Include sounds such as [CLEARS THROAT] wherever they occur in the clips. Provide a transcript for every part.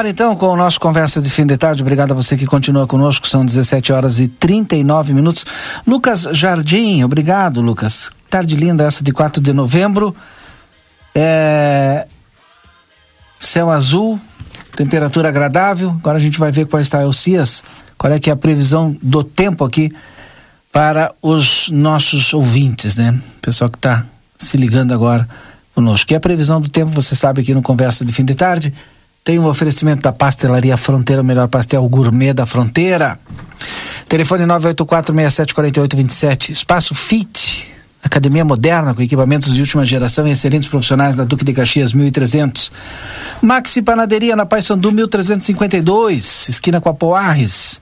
Ar então com o nosso Conversa de Fim de Tarde. Obrigado a você que continua conosco. São 17 horas e 39 minutos. Lucas Jardim, obrigado, Lucas. Tarde linda essa de 4 de novembro. É... Céu azul, temperatura agradável. Agora a gente vai ver qual está o CIAS, qual é que é a previsão do tempo aqui para os nossos ouvintes, né? Pessoal que está se ligando agora conosco. E a previsão do tempo, você sabe aqui no Conversa de Fim de Tarde, tem um oferecimento da Pastelaria Fronteira, o melhor pastel gourmet da fronteira. Telefone 984-674827. Espaço Fit, academia moderna com equipamentos de última geração e excelentes profissionais da Duque de Caxias 1300. Maxi Panaderia na Paysandu 1352, esquina com a Poarres.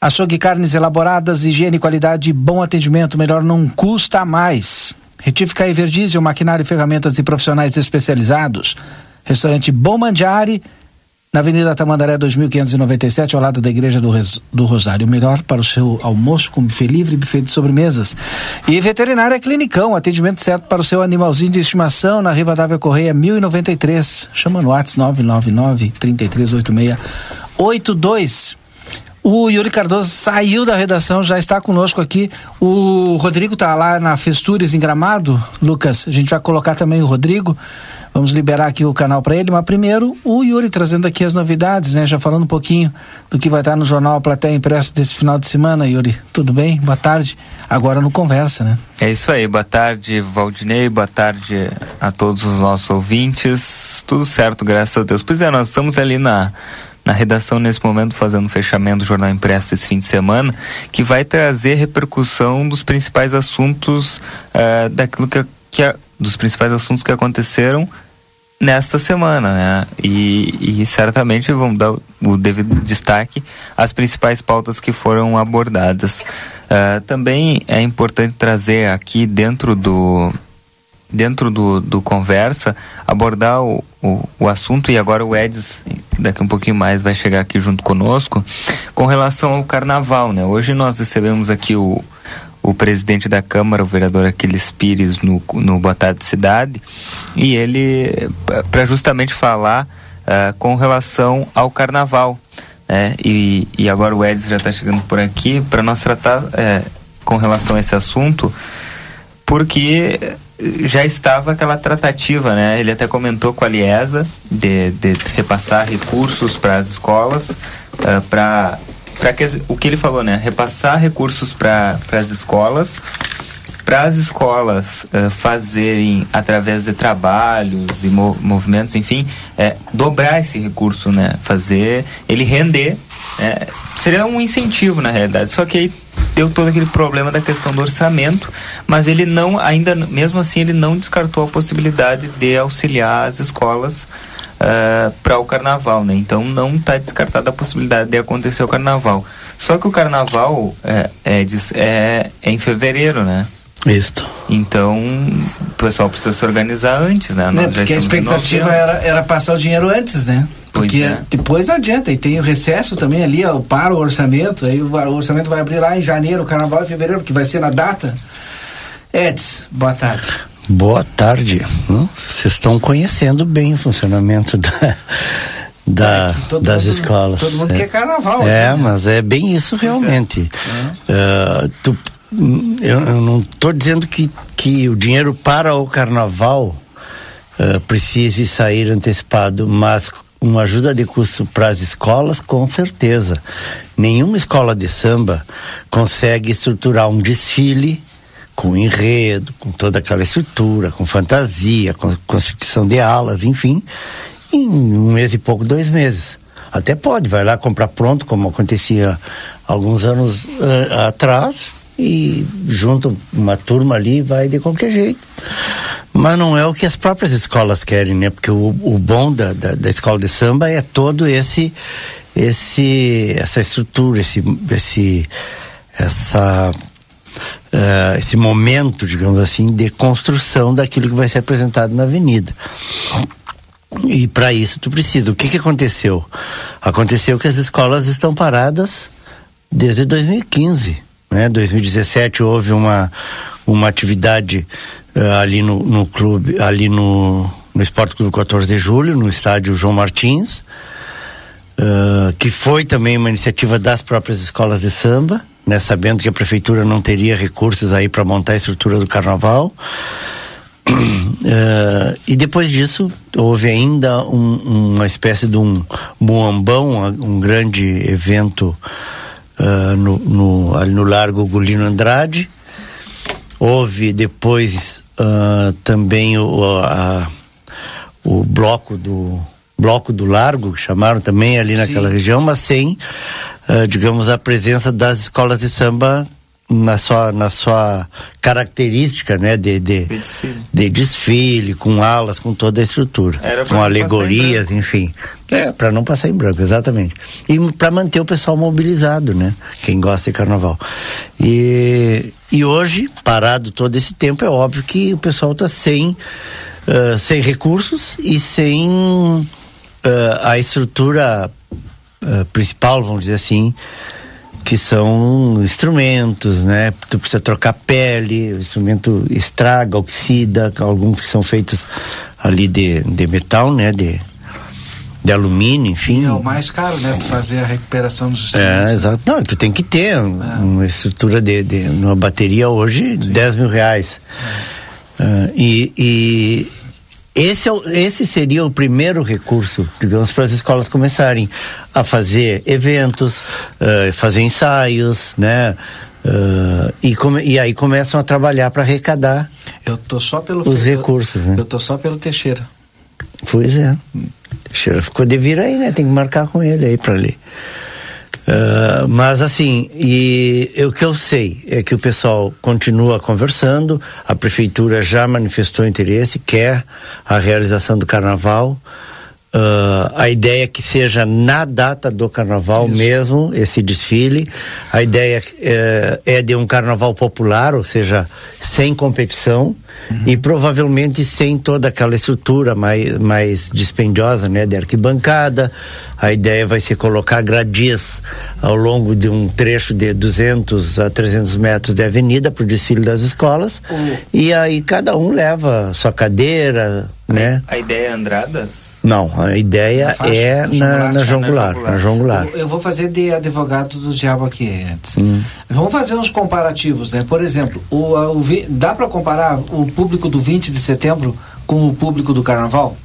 Açougue carnes elaboradas, higiene, qualidade, bom atendimento, melhor não custa mais. Retífica e Verdiesel, maquinário, ferramentas e profissionais especializados. Restaurante Bom Mandiari, na Avenida Tamandaré 2597, ao lado da Igreja do, Res, do Rosário. Melhor para o seu almoço com buffet livre e buffet de sobremesas. E Veterinária Clinicão, atendimento certo para o seu animalzinho de estimação na Rivadavia Correia 1093. Chama no WhatsApp 999 3386 o Yuri Cardoso saiu da redação, já está conosco aqui. O Rodrigo está lá na Festures em Gramado. Lucas, a gente vai colocar também o Rodrigo. Vamos liberar aqui o canal para ele, mas primeiro o Yuri trazendo aqui as novidades, né? Já falando um pouquinho do que vai estar no jornal Platéia Impresso desse final de semana, Yuri. Tudo bem? Boa tarde. Agora no Conversa, né? É isso aí. Boa tarde, Valdinei. Boa tarde a todos os nossos ouvintes. Tudo certo, graças a Deus. Pois é, nós estamos ali na na redação nesse momento fazendo o fechamento do jornal impresso esse fim de semana, que vai trazer repercussão dos principais assuntos uh, daquilo que, que dos principais assuntos que aconteceram nesta semana, né? E, e certamente vamos dar o devido destaque às principais pautas que foram abordadas. Uh, também é importante trazer aqui dentro do dentro do, do conversa abordar o, o, o, assunto e agora o Edis daqui um pouquinho mais vai chegar aqui junto conosco com relação ao carnaval, né? Hoje nós recebemos aqui o, o presidente da Câmara, o vereador Aquiles Pires, no, no Boa Tarde Cidade, e ele, para justamente falar uh, com relação ao carnaval. Né? E, e agora o Edson já está chegando por aqui para nós tratar é, com relação a esse assunto, porque já estava aquela tratativa, né? Ele até comentou com a Liesa de, de repassar recursos para as escolas, uh, para para que o que ele falou, né? Repassar recursos para as escolas, para as escolas uh, fazerem através de trabalhos e movimentos, enfim, é, dobrar esse recurso, né? Fazer ele render. É, seria um incentivo na realidade. Só que aí deu todo aquele problema da questão do orçamento, mas ele não, ainda mesmo assim, ele não descartou a possibilidade de auxiliar as escolas uh, eh, para o carnaval, né? Então não está descartada a possibilidade de acontecer o carnaval. Só que o carnaval é, é, é, é em fevereiro, né? Isso. Então, o pessoal precisa se organizar antes, né? né? Porque a expectativa era, era passar o dinheiro antes, né? Porque é. depois não adianta, e tem o recesso também ali, ó, para o orçamento, aí o, orçamento vai abrir lá em janeiro, carnaval e fevereiro, que vai ser na data. Eds, boa tarde. Boa tarde. Vocês estão conhecendo bem o funcionamento da, da, é, das mundo, escolas. Todo mundo é. quer carnaval. É, né? mas é bem isso realmente. Uh, tu, eu, eu, não estou dizendo que, que o dinheiro para o carnaval uh, precise sair antecipado, mas uma ajuda de custo para as escolas, com certeza. Nenhuma escola de samba consegue estruturar um desfile com enredo, com toda aquela estrutura, com fantasia, com constituição de alas, enfim, em um mês e pouco, dois meses. Até pode, vai lá comprar pronto, como acontecia alguns anos uh, atrás, e junta uma turma ali vai de qualquer jeito. Mas não é o que as próprias escolas querem, né? Porque o, o bom da, da, da escola de samba é todo esse esse essa estrutura, esse esse essa uh, esse momento, digamos assim, de construção daquilo que vai ser apresentado na avenida. E para isso tu precisa. O que que aconteceu? Aconteceu que as escolas estão paradas desde 2015, né? 2017 houve uma uma atividade uh, ali no, no clube, ali no, no Esporte Clube 14 de Julho, no estádio João Martins, uh, que foi também uma iniciativa das próprias escolas de samba, né, sabendo que a prefeitura não teria recursos aí para montar a estrutura do carnaval. Uh, [CLEARS THROAT] e depois disso houve ainda um, uma espécie de um muambão, um grande evento uh, no, no, ali no Largo Gulino Andrade. Houve depois uh, também o, a, o bloco do bloco do Largo, que chamaram também ali naquela Sim. região, mas sem, digamos, a presença das escolas de samba na sua, na sua característica, né, de, de, de, desfile. de desfile. com alas, com toda a estrutura, com alegorias, enfim. É, para não passar em branco, exatamente. E para manter o pessoal mobilizado, né, quem gosta de carnaval. E, e hoje, parado todo esse tempo, é óbvio que o pessoal está sem, uh, sem recursos e sem uh, a estrutura uh, principal, vamos dizer assim, que são instrumentos, né? Tu precisa trocar pele, o instrumento estraga, oxida, alguns que são feitos ali de, de metal, né? De, de alumínio, enfim. E é o mais caro, né? Pra fazer a recuperação dos instrumentos. É, exato. Não, tu tem que ter é. uma estrutura de, de uma bateria hoje, Sim. 10 mil reais. É. Uh, e, e esse, é, esse seria o primeiro recurso, digamos, para as escolas começarem a fazer eventos, uh, fazer ensaios, né? Uh, e, come, e aí começam a trabalhar para arrecadar eu tô só pelo os recursos. Eu, né? eu tô só pelo Teixeira. Pois é. Teixeira ficou de vir aí, né? Tem que marcar com ele aí para ler. Uh, mas assim, e o que eu sei é que o pessoal continua conversando, a prefeitura já manifestou interesse, quer a realização do carnaval. Uh, a ideia é que seja na data do carnaval Isso. mesmo, esse desfile. A ideia é, é de um carnaval popular, ou seja, sem competição uhum. e provavelmente sem toda aquela estrutura mais, mais dispendiosa, né, de arquibancada. A ideia vai ser colocar gradias ao longo de um trecho de 200 a 300 metros de avenida para o desfile das escolas. Uhum. E aí cada um leva sua cadeira, a, né? A ideia é Andradas? Não, a ideia faixa, é na, na, João Goulart, na João Goulart. Eu, eu vou fazer de advogado do diabo aqui antes. Hum. Vamos fazer uns comparativos, né? Por exemplo, o, o dá para comparar o público do 20 de setembro com o público do carnaval?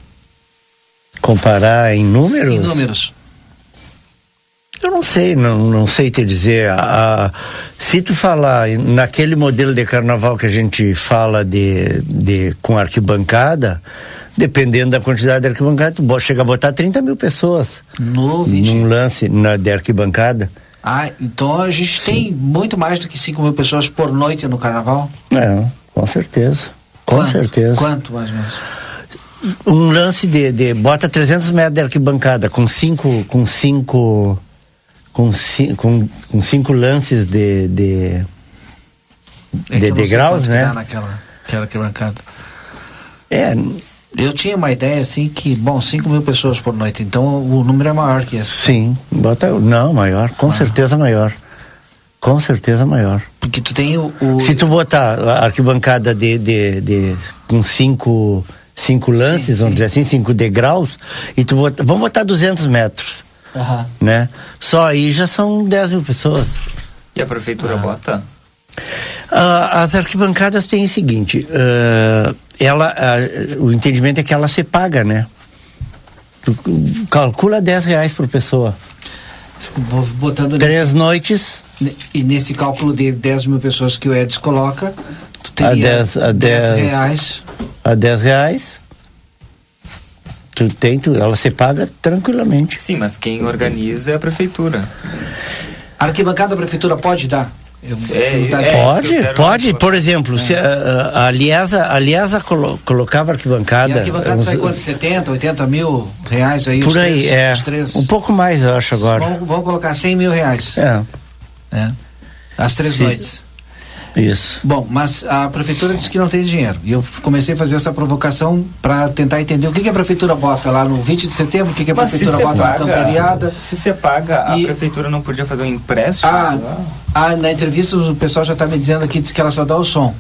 Comparar em números? Em números. Eu não sei, não, não sei te dizer. A, se tu falar naquele modelo de carnaval que a gente fala de, de com arquibancada, dependendo da quantidade de arquibancada, tu chega a botar 30 mil pessoas no 20. num lance na, de arquibancada. Ah, então a gente Sim. tem muito mais do que 5 mil pessoas por noite no carnaval? É, com certeza. Com Quanto? certeza. Quanto mais ou menos? Um lance de, de bota 300 metros de arquibancada com cinco com cinco com, com, com cinco lances de de, é de degraus, né? Naquela aquela arquibancada. É, eu tinha uma ideia assim que, bom, 5 mil pessoas por noite, então o número é maior que esse. Sim, bota. Não, maior, com certeza maior. Com certeza maior. Porque tu tem o. o... Se tu botar a arquibancada de, de, de com cinco, cinco lances, sim, vamos sim. dizer assim, cinco degraus, e tu bota, vamos botar 200 metros, uhum. né? Só aí já são 10 mil pessoas. E a prefeitura ah. bota? Uh, as arquibancadas têm o seguinte, uh, ela, uh, o entendimento é que ela se paga, né? Tu calcula 10 reais por pessoa. Botando Três nesse, noites. E nesse cálculo de 10 mil pessoas que o Edson coloca, tu teria a 10, a 10, 10 reais. A 10 reais. Tu tem, tu, ela se paga tranquilamente. Sim, mas quem organiza é a prefeitura. A arquibancada da prefeitura pode dar? É, é, pode, pode. Por exemplo, é. se a, a, Aliesa, a Aliesa colo, colocava arquibancada. E a arquibancada sai quanto? 70, 80 mil reais aí? Por aí, três, é. Três, um pouco mais, eu acho agora. Vamos, vamos colocar 100 mil reais. É. é. As três Sim. noites. Isso. Bom, mas a prefeitura disse que não tem dinheiro. E eu comecei a fazer essa provocação para tentar entender o que, que, a prefeitura bota lá no 20 de setembro, o que, que a mas prefeitura bota paga, na camperiada. Se você paga, e... a prefeitura não podia fazer um empréstimo? Ah, ah na entrevista o pessoal já está me dizendo aqui, diz que ela só dá o som.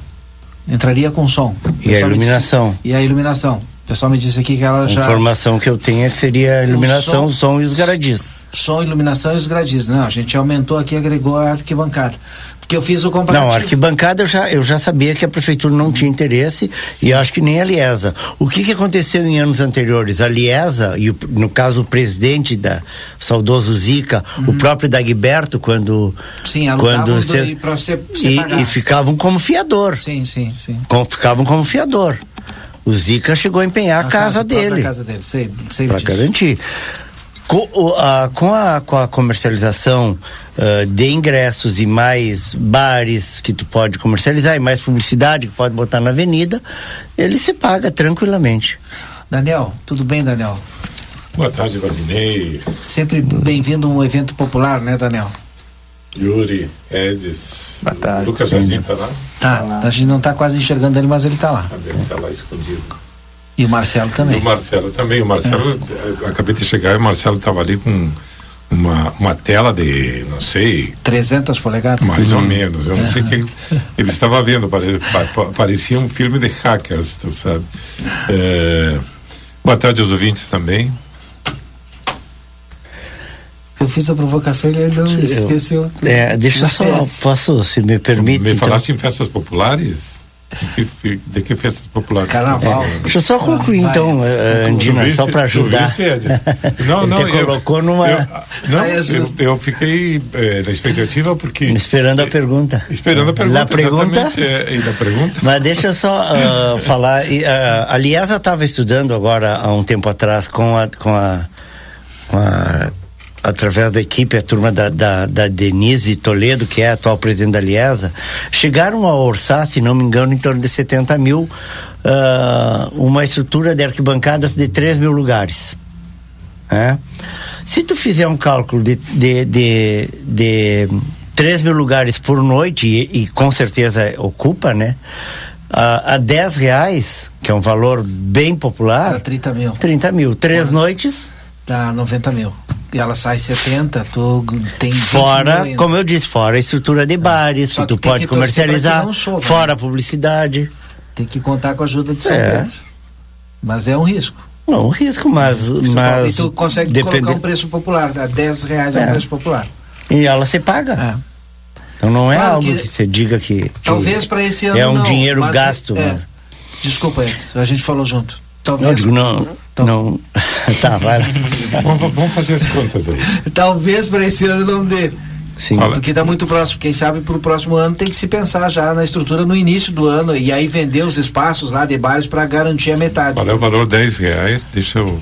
Entraria com som. E a iluminação. Disse, e a iluminação. O pessoal me disse aqui que ela já. A informação que eu tenho é seria a iluminação, o som, som e os gradis. Som, iluminação e os gradis. Não, a gente aumentou aqui, agregou a arquibancada que eu fiz o comparativo. Não, arquibancada eu já, eu já sabia que a prefeitura não tinha interesse Sim. e acho que nem a Liesa. O que, que aconteceu em anos anteriores? A Liesa, e o, no caso o presidente da saudoso Zica, uhum. o próprio Dagberto, quando. Sim, quando se, do, e, e, ficavam como fiador. Sim, sim, sim. Com, ficavam como fiador. O Zica chegou a empenhar a, a casa, casa dele. casa dele, sei, sei Para garantir. Com, a, com, a, com a comercialização uh, de ingressos e mais bares que tu pode comercializar e mais publicidade que pode botar na avenida, ele se paga tranquilamente. Daniel, tudo bem, Daniel? Boa tarde, Valdinei. Sempre bem-vindo a um evento popular, né, Daniel? Yuri, Edis. Boa tarde. Lucas Jardim tá lá? Tá, a gente não tá quase enxergando ele, mas ele tá lá. Ele tá lá escondido. E o Marcelo também. E o Marcelo também. O Marcelo, é. acabei de chegar e o Marcelo estava ali com uma, uma tela de, não sei. 300 polegadas? Mais ou menos. Eu não sei o que ele, ele estava vendo. Parecia um filme de hackers, tu sabe. É, boa tarde aos ouvintes também. Eu fiz a provocação e ele não esqueceu. É, deixa eu só, posso, se me permite. Me então. falaste em festas populares? De que festas populares? Carnaval. É, deixa eu só concluir então, uh, Andina, só para ajudar. não, [LAUGHS] não, Ele colocou numa. Eu, não, eu, eu, fiquei eh, na expectativa porque. Esperando a pergunta. Esperando a pergunta. Na pergunta. É, e da pergunta. Mas deixa eu só uh, [LAUGHS] falar. Uh, a Liesa estava estudando agora há um tempo atrás com a, com a, com a através da equipe, a turma da, da, da, Denise Toledo, que é a atual presidente da Liesa, chegaram a orçar, se não me engano, em torno de 70 mil, uh, uma estrutura de arquibancadas de 3 mil lugares. É? Se tu fizer um cálculo de, de, de, de 3 mil lugares por noite, e, e com certeza ocupa, né? A, a 10 reais, que é um valor bem popular. Dá 30 mil. 30 mil. Três noites. Dá 90 mil ela sai 70, tu tem Fora, como eu disse, fora a estrutura de bares, que tu pode que comercializar, né? fora a publicidade. Tem que contar com a ajuda de São é. Pedro. Mas é um risco. Não, um risco, mas. mas e tu consegue depende... colocar um preço popular, dá 10 reais é um preço popular. E ela se paga. É. Então não é claro algo que, que, você diga que. que talvez para esse ano. É um não, dinheiro gasto. É, né? Desculpa, Edson, a gente falou junto. Talvez. Não, digo, não. Não. [LAUGHS] tá, vai lá. vamos, vamos fazer as contas aí. Talvez para esse ano não dê. Sim. Porque está muito próximo. Quem sabe para o próximo ano tem que se pensar já na estrutura no início do ano e aí vender os espaços lá de bares para garantir a metade. Qual é o valor? 10 reais. Deixa eu.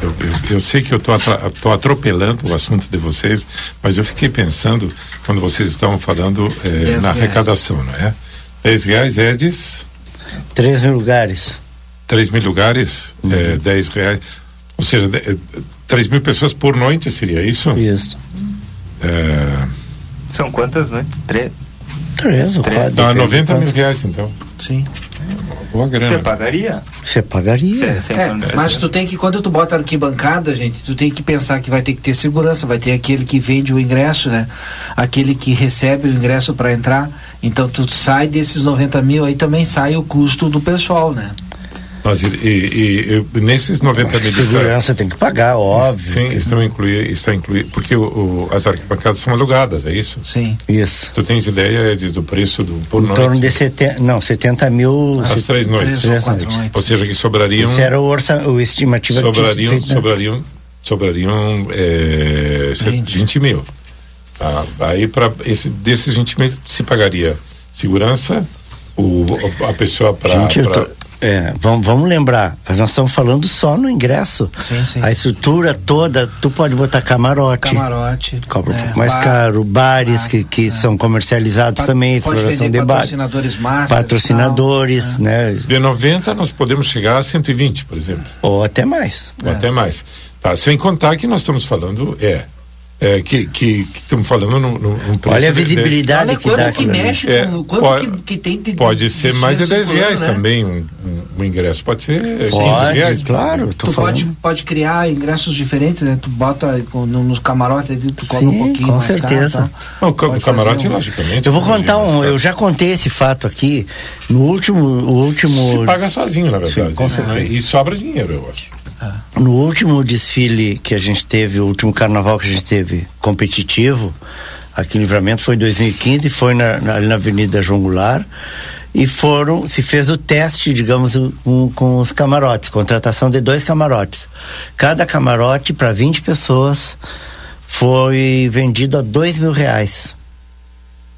Eu, eu, eu sei que eu estou atropelando o assunto de vocês, mas eu fiquei pensando quando vocês estavam falando eh, na reais. arrecadação, não é? 10 reais, Edis? 3 mil lugares. 3 mil lugares, uhum. é, 10 reais. Ou seja, de, 3 mil pessoas por noite seria isso? Isso. É... São quantas noites? Três? Três ou quatro. Dá 90 mil reais então. Sim. Boa grana. Você pagaria? Você pagaria. Cê, cê é, mas tu tem que, quando tu bota arquibancada, gente, tu tem que pensar que vai ter que ter segurança, vai ter aquele que vende o ingresso, né? Aquele que recebe o ingresso para entrar. Então tu sai desses 90 mil, aí também sai o custo do pessoal, né? Mas e, e, e nesses 90 mil segurança tem que pagar, óbvio. Sim, estão incluir, está incluído, porque o, o, as arquibancadas são alugadas, é isso? Sim. Isso. Tu tens ideia de, do preço do por em noite? Em torno de 70, não, 70 mil. As três noites. Três, quatro noites. Ou seja, que sobrariam. Isso era o, orça, o estimativa sobrariam, que sobrariam, sobrariam é, 20. 20 mil. Ah, aí para esse desses 20 mil se pagaria segurança, o, a pessoa para é, vamos, vamos lembrar, nós estamos falando só no ingresso. Sim, sim. A estrutura toda, tu pode botar camarote. Camarote. Cobra um é, pouco mais bar, caro, bares bar, que, que é. são comercializados pa também, exploração de patrocinadores masters, Patrocinadores, né? De 90 nós podemos chegar a 120, por exemplo. Ou até mais. Ou até mais. Tá, sem contar que nós estamos falando, é, é, que, que, que estamos falando no, no, no Olha a visibilidade de, que quanto dá. que mexe é, com, quanto pode, que, que tem de, Pode ser mais de 10 reais né? também um, um, um, ingresso, pode ser pode, 15 reais. claro. tu pode, pode criar ingressos diferentes, né? Tu bota no, nos camarotes tu cobra um pouquinho com mais certeza. Caro, tá? o camarote, um... logicamente. Eu vou contar um, eu já contei esse fato aqui no último, o último... Se paga sozinho, na verdade. Sim, com certeza. E sobra dinheiro, eu acho. No último desfile que a gente teve, o último carnaval que a gente teve competitivo, aqui em Livramento, foi em 2015, foi na, na, na Avenida João Goulart, e foram, se fez o teste, digamos, um, com os camarotes, contratação de dois camarotes. Cada camarote para 20 pessoas foi vendido a dois mil reais.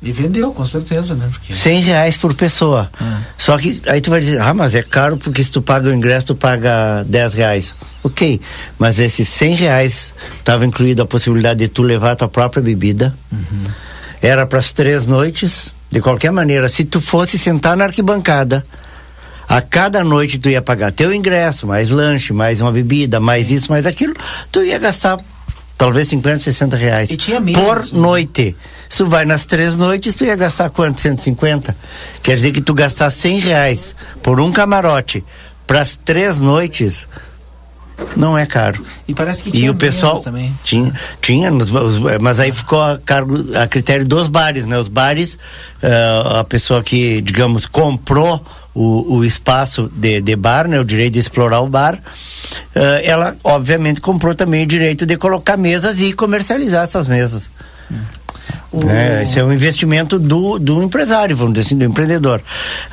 E vendeu, com certeza, né? Porque... 100 reais por pessoa. Hum. Só que aí tu vai dizer, ah, mas é caro porque se tu paga o ingresso, tu paga 10 reais. Ok, mas esses 100 reais estava incluído a possibilidade de tu levar a tua própria bebida. Uhum. Era para as três noites. De qualquer maneira, se tu fosse sentar na arquibancada, a cada noite tu ia pagar teu ingresso, mais lanche, mais uma bebida, mais isso, mais aquilo, tu ia gastar talvez 50, 60 reais por né? noite. Se vai nas três noites, tu ia gastar quanto? 150? Quer dizer que tu gastar 100 reais por um camarote para as três noites, não é caro. E parece que tinha e o pessoal também. Tinha, tinha, mas aí ficou a, cargo, a critério dos bares, né? Os bares, uh, a pessoa que, digamos, comprou o, o espaço de, de bar, né? O direito de explorar o bar, uh, ela obviamente comprou também o direito de colocar mesas e comercializar essas mesas. Hum. O... É, esse é um investimento do, do empresário, vamos dizer assim, do empreendedor.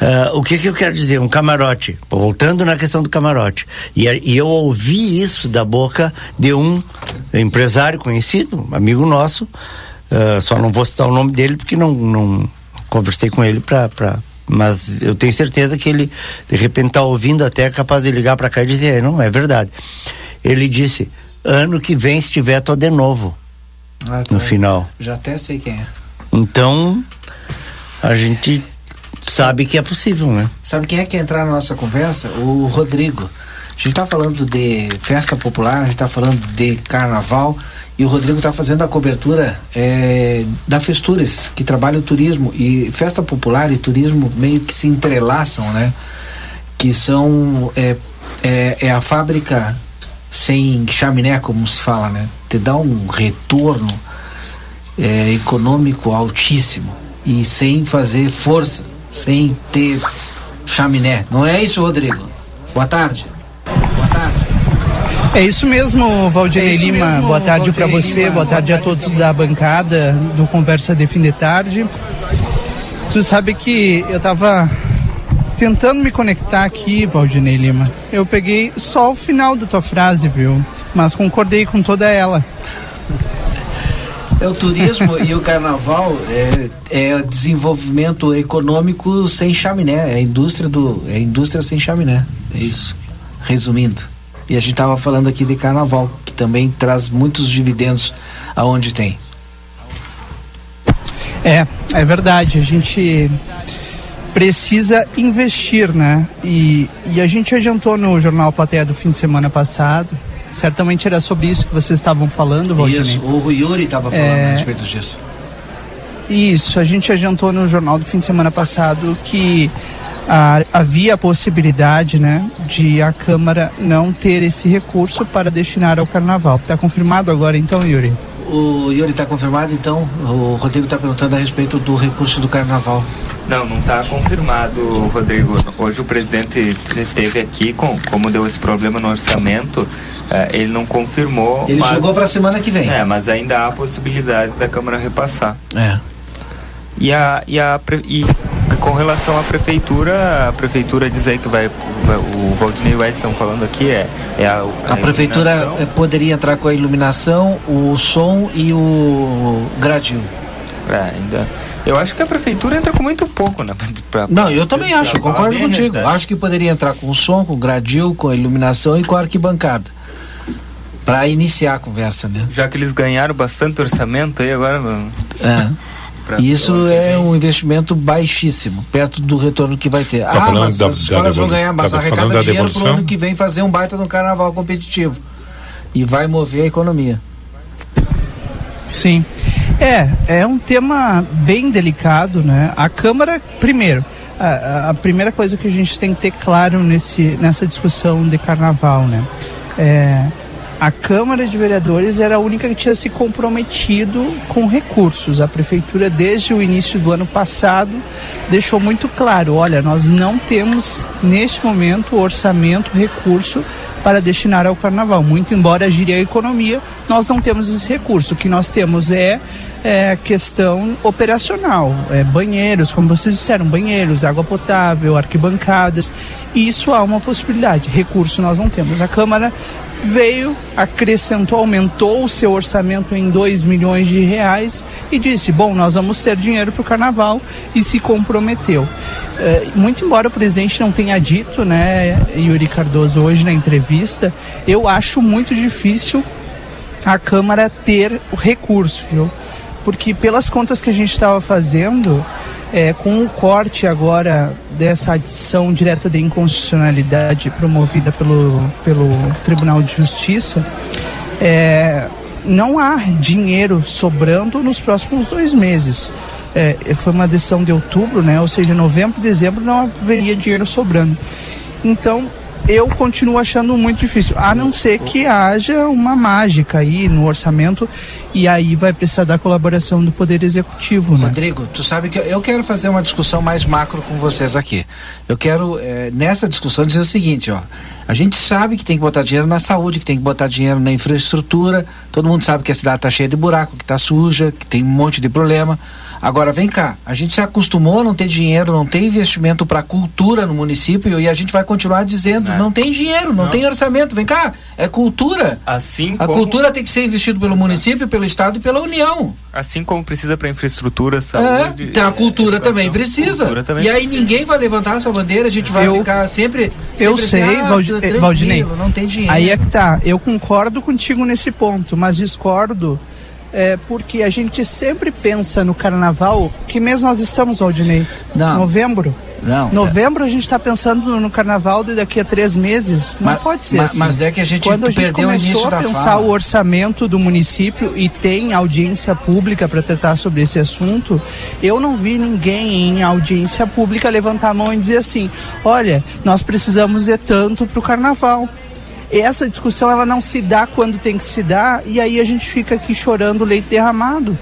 Uh, o que, que eu quero dizer? Um camarote, voltando na questão do camarote. E, e eu ouvi isso da boca de um empresário conhecido, amigo nosso, uh, só não vou citar o nome dele porque não, não conversei com ele para mas eu tenho certeza que ele de repente está ouvindo até é capaz de ligar para cá e dizer não é verdade ele disse ano que vem se tiver tô de novo ah, no final. Já até sei quem é. Então, a gente sabe que é possível, né? Sabe quem é que entrar na nossa conversa? O Rodrigo. A gente está falando de festa popular, a gente está falando de carnaval e o Rodrigo está fazendo a cobertura é, da Festures, que trabalha o turismo e festa popular e turismo meio que se entrelaçam, né? Que são é, é, é a fábrica sem chaminé, como se fala, né? Te dá um retorno é, econômico altíssimo e sem fazer força, sem ter chaminé. Não é isso, Rodrigo? Boa tarde. Boa tarde. É isso mesmo, Valdir é Lima. Mesmo, boa tarde para você, Lima. boa tarde a todos da bancada do Conversa de Fim de Tarde. Tu sabe que eu estava tentando me conectar aqui, Valdinei Lima. Eu peguei só o final da tua frase, viu? Mas concordei com toda ela. É o turismo e o carnaval é, é desenvolvimento econômico sem chaminé, é a indústria do é a indústria sem chaminé. É isso. Resumindo. E a gente estava falando aqui de carnaval, que também traz muitos dividendos aonde tem. É, é verdade. A gente precisa investir, né? E, e a gente adiantou no Jornal Plateia do fim de semana passado. Certamente era sobre isso que vocês estavam falando, Valdinei. Isso, o Yuri estava falando é... a respeito disso. Isso, a gente adiantou no jornal do fim de semana passado que ah, havia a possibilidade né, de a Câmara não ter esse recurso para destinar ao Carnaval. Está confirmado agora então, Yuri? O Yuri está confirmado, então o Rodrigo está perguntando a respeito do recurso do carnaval. Não, não está confirmado, Rodrigo. Hoje o presidente esteve aqui, com, como deu esse problema no orçamento, eh, ele não confirmou. Ele mas, jogou para a semana que vem. É, mas ainda há a possibilidade da Câmara repassar. É. E, a, e, a, e com relação à prefeitura, a prefeitura diz aí que vai, o Valdinei West estão falando aqui é, é a, a, a prefeitura poderia entrar com a iluminação, o som e o gradil. É, ainda. Eu acho que a prefeitura entra com muito pouco, né? Pra, não, eu também acho, eu concordo contigo. Acho que poderia entrar com o som, com o gradil, com a iluminação e com a arquibancada. Para iniciar a conversa, né? Já que eles ganharam bastante orçamento aí agora. É. [LAUGHS] Isso é um investimento baixíssimo, perto do retorno que vai ter. Tá ah, mas da, as escolas vão ganhar, mas tá arrecada dinheiro para o ano que vem fazer um baita no carnaval competitivo. E vai mover a economia. Sim. É, é um tema bem delicado, né? A Câmara, primeiro, a, a, primeira coisa que a gente tem que ter claro nesse, nessa discussão de carnaval, né? É, a Câmara de Vereadores era a única que tinha se comprometido com recursos. A Prefeitura, desde o início do ano passado, deixou muito claro: olha, nós não temos neste momento orçamento, recurso para destinar ao carnaval. Muito embora gire a economia, nós não temos esse recurso. O que nós temos é, é questão operacional, é banheiros, como vocês disseram, banheiros, água potável, arquibancadas. Isso há uma possibilidade. Recurso nós não temos. A Câmara veio, acrescentou, aumentou o seu orçamento em 2 milhões de reais e disse: bom, nós vamos ter dinheiro para o carnaval e se comprometeu. É, muito embora o presidente não tenha dito, né, Yuri Cardoso, hoje na entrevista, eu acho muito difícil a Câmara ter o recurso, viu? Porque pelas contas que a gente estava fazendo, é, com o corte agora dessa adição direta de inconstitucionalidade promovida pelo, pelo Tribunal de Justiça, é, não há dinheiro sobrando nos próximos dois meses. É, foi uma decisão de outubro, né? ou seja, novembro dezembro não haveria dinheiro sobrando. Então, eu continuo achando muito difícil, a não ser que haja uma mágica aí no orçamento e aí vai precisar da colaboração do Poder Executivo. Né? Rodrigo, tu sabe que eu quero fazer uma discussão mais macro com vocês aqui. Eu quero, é, nessa discussão, dizer o seguinte, ó. A gente sabe que tem que botar dinheiro na saúde, que tem que botar dinheiro na infraestrutura. Todo mundo sabe que a cidade está cheia de buraco, que está suja, que tem um monte de problema. Agora, vem cá, a gente se acostumou a não ter dinheiro, não ter investimento para cultura no município e a gente vai continuar dizendo, não, é. não tem dinheiro, não, não, tem orçamento. Vem cá, é cultura. Assim a como... cultura tem que ser investido pelo município, pelo estado e pela União. Assim como precisa para infraestrutura, saúde. É, a cultura também precisa. Cultura também e aí precisa. ninguém vai levantar essa bandeira, a gente vai eu, ficar sempre, sempre Eu sei, assim, ah, Valdinei. Não tem dinheiro. Aí é que tá, eu concordo contigo nesse ponto, mas discordo é, porque a gente sempre pensa no carnaval. Que mês nós estamos, Aldinei? Não. Novembro? Não. Novembro a gente está pensando no carnaval de daqui a três meses. Não mas, pode ser mas, assim. Mas é que a gente Quando a gente começou a pensar fala. o orçamento do município e tem audiência pública para tratar sobre esse assunto, eu não vi ninguém em audiência pública levantar a mão e dizer assim: olha, nós precisamos de tanto para o carnaval essa discussão ela não se dá quando tem que se dar e aí a gente fica aqui chorando leite derramado.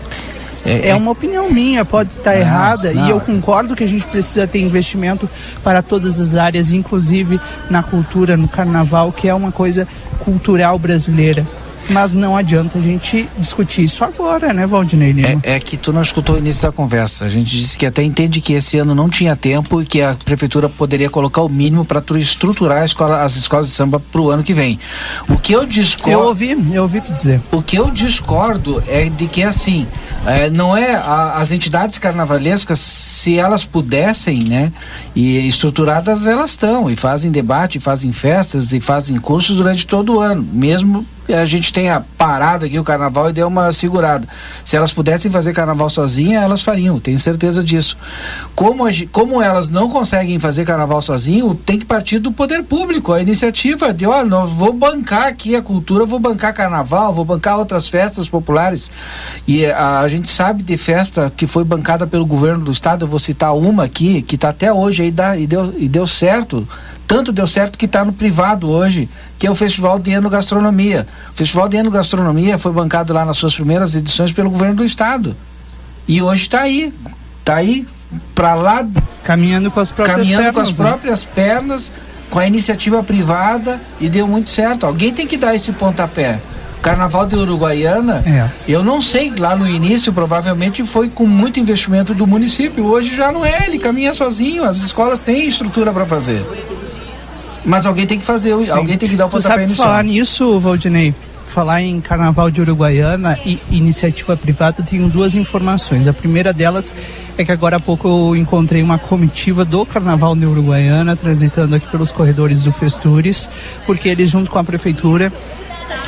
É, é, é uma opinião minha, pode estar não, errada, não. e eu concordo que a gente precisa ter investimento para todas as áreas, inclusive na cultura, no carnaval, que é uma coisa cultural brasileira mas não adianta a gente discutir isso agora, né, Valdinei Lima? É, é, que tu não escutou o início da conversa. A gente disse que até entende que esse ano não tinha tempo e que a prefeitura poderia colocar o mínimo para estruturar escola, as escolas de samba para o ano que vem. O que eu discordo. Eu ouvi, eu ouvi tu dizer. O que eu discordo é de que assim, é, não é a, as entidades carnavalescas, se elas pudessem, né, e estruturadas elas estão e fazem debate, fazem festas e fazem cursos durante todo o ano, mesmo a gente tenha parado aqui o carnaval e deu uma segurada. Se elas pudessem fazer carnaval sozinha, elas fariam, tenho certeza disso. Como, a, como elas não conseguem fazer carnaval sozinho, tem que partir do poder público, a iniciativa de, olha, vou bancar aqui a cultura, vou bancar carnaval, vou bancar outras festas populares. E a, a gente sabe de festa que foi bancada pelo governo do estado, eu vou citar uma aqui, que está até hoje aí dá, e, deu, e deu certo Tanto deu certo que está no privado hoje, que é o Festival de Gastronomia. O Festival de Gastronomia foi bancado lá nas suas primeiras edições pelo governo do estado. E hoje está aí, está aí para lá caminhando com as próprias caminhando pernas, com as né? próprias pernas, com a iniciativa privada e deu muito certo. Alguém tem que dar esse pontapé. Carnaval de Uruguaiana, É. eu não sei, lá no início provavelmente foi com muito investimento do município. Hoje já não é, ele caminha sozinho, as escolas têm estrutura para fazer. Mas alguém tem que fazer, alguém tem que dar o pontapé sabe inicial. falar nisso, Valdinei? Falar em Carnaval de Uruguaiana e iniciativa privada, tenho duas informações. A primeira delas é que agora há pouco eu encontrei uma comitiva do Carnaval de Uruguaiana transitando aqui pelos corredores do Festures, porque eles, junto com a prefeitura,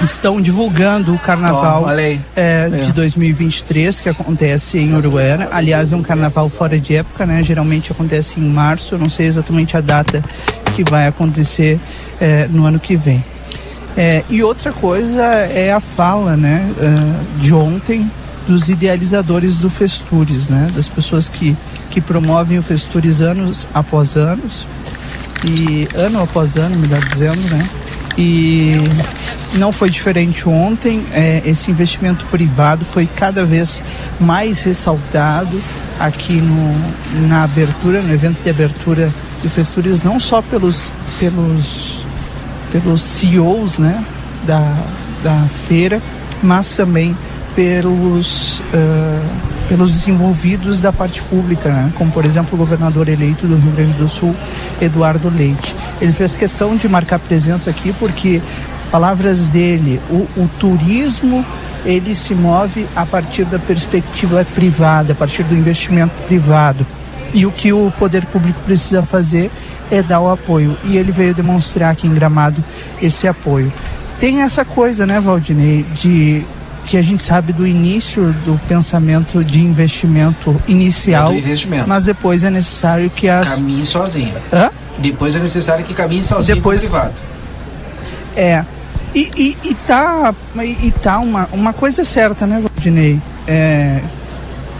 estão divulgando o Carnaval é, É. de 2023 que acontece em Uruguaiana. Aliás, é um carnaval fora de época, né? Geralmente acontece em março. Eu não sei exatamente a data que vai acontecer é, no ano que vem. É, e outra coisa é a fala, né, é, de ontem dos idealizadores do Festures, né, das pessoas que que promovem o Festures anos após anos e ano após ano, melhor dizendo, né? E não foi diferente ontem. é, esse investimento privado foi cada vez mais ressaltado aqui no, na abertura, no evento de abertura do Festures, não só pelos, pelos, pelos CEOs né, da, da feira, mas também pelos, ah, pelos envolvidos da parte pública, né? como por exemplo o governador eleito do Rio Grande do Sul, Eduardo Leite. Ele fez questão de marcar presença aqui porque, palavras dele, o, o turismo ele se move a partir da perspectiva privada, a partir do investimento privado. E o que o poder público precisa fazer é dar o apoio. E ele veio demonstrar aqui em Gramado esse apoio. Tem essa coisa, né, Valdinei, de que a gente sabe do início do pensamento de investimento inicial, É investimento. mas depois é necessário que as Caminhe sozinho. Hã? Depois é necessário que caminhe sozinho Depois- privado. É. E, e, e tá, e tá uma, uma coisa certa, né, Valdinei? É,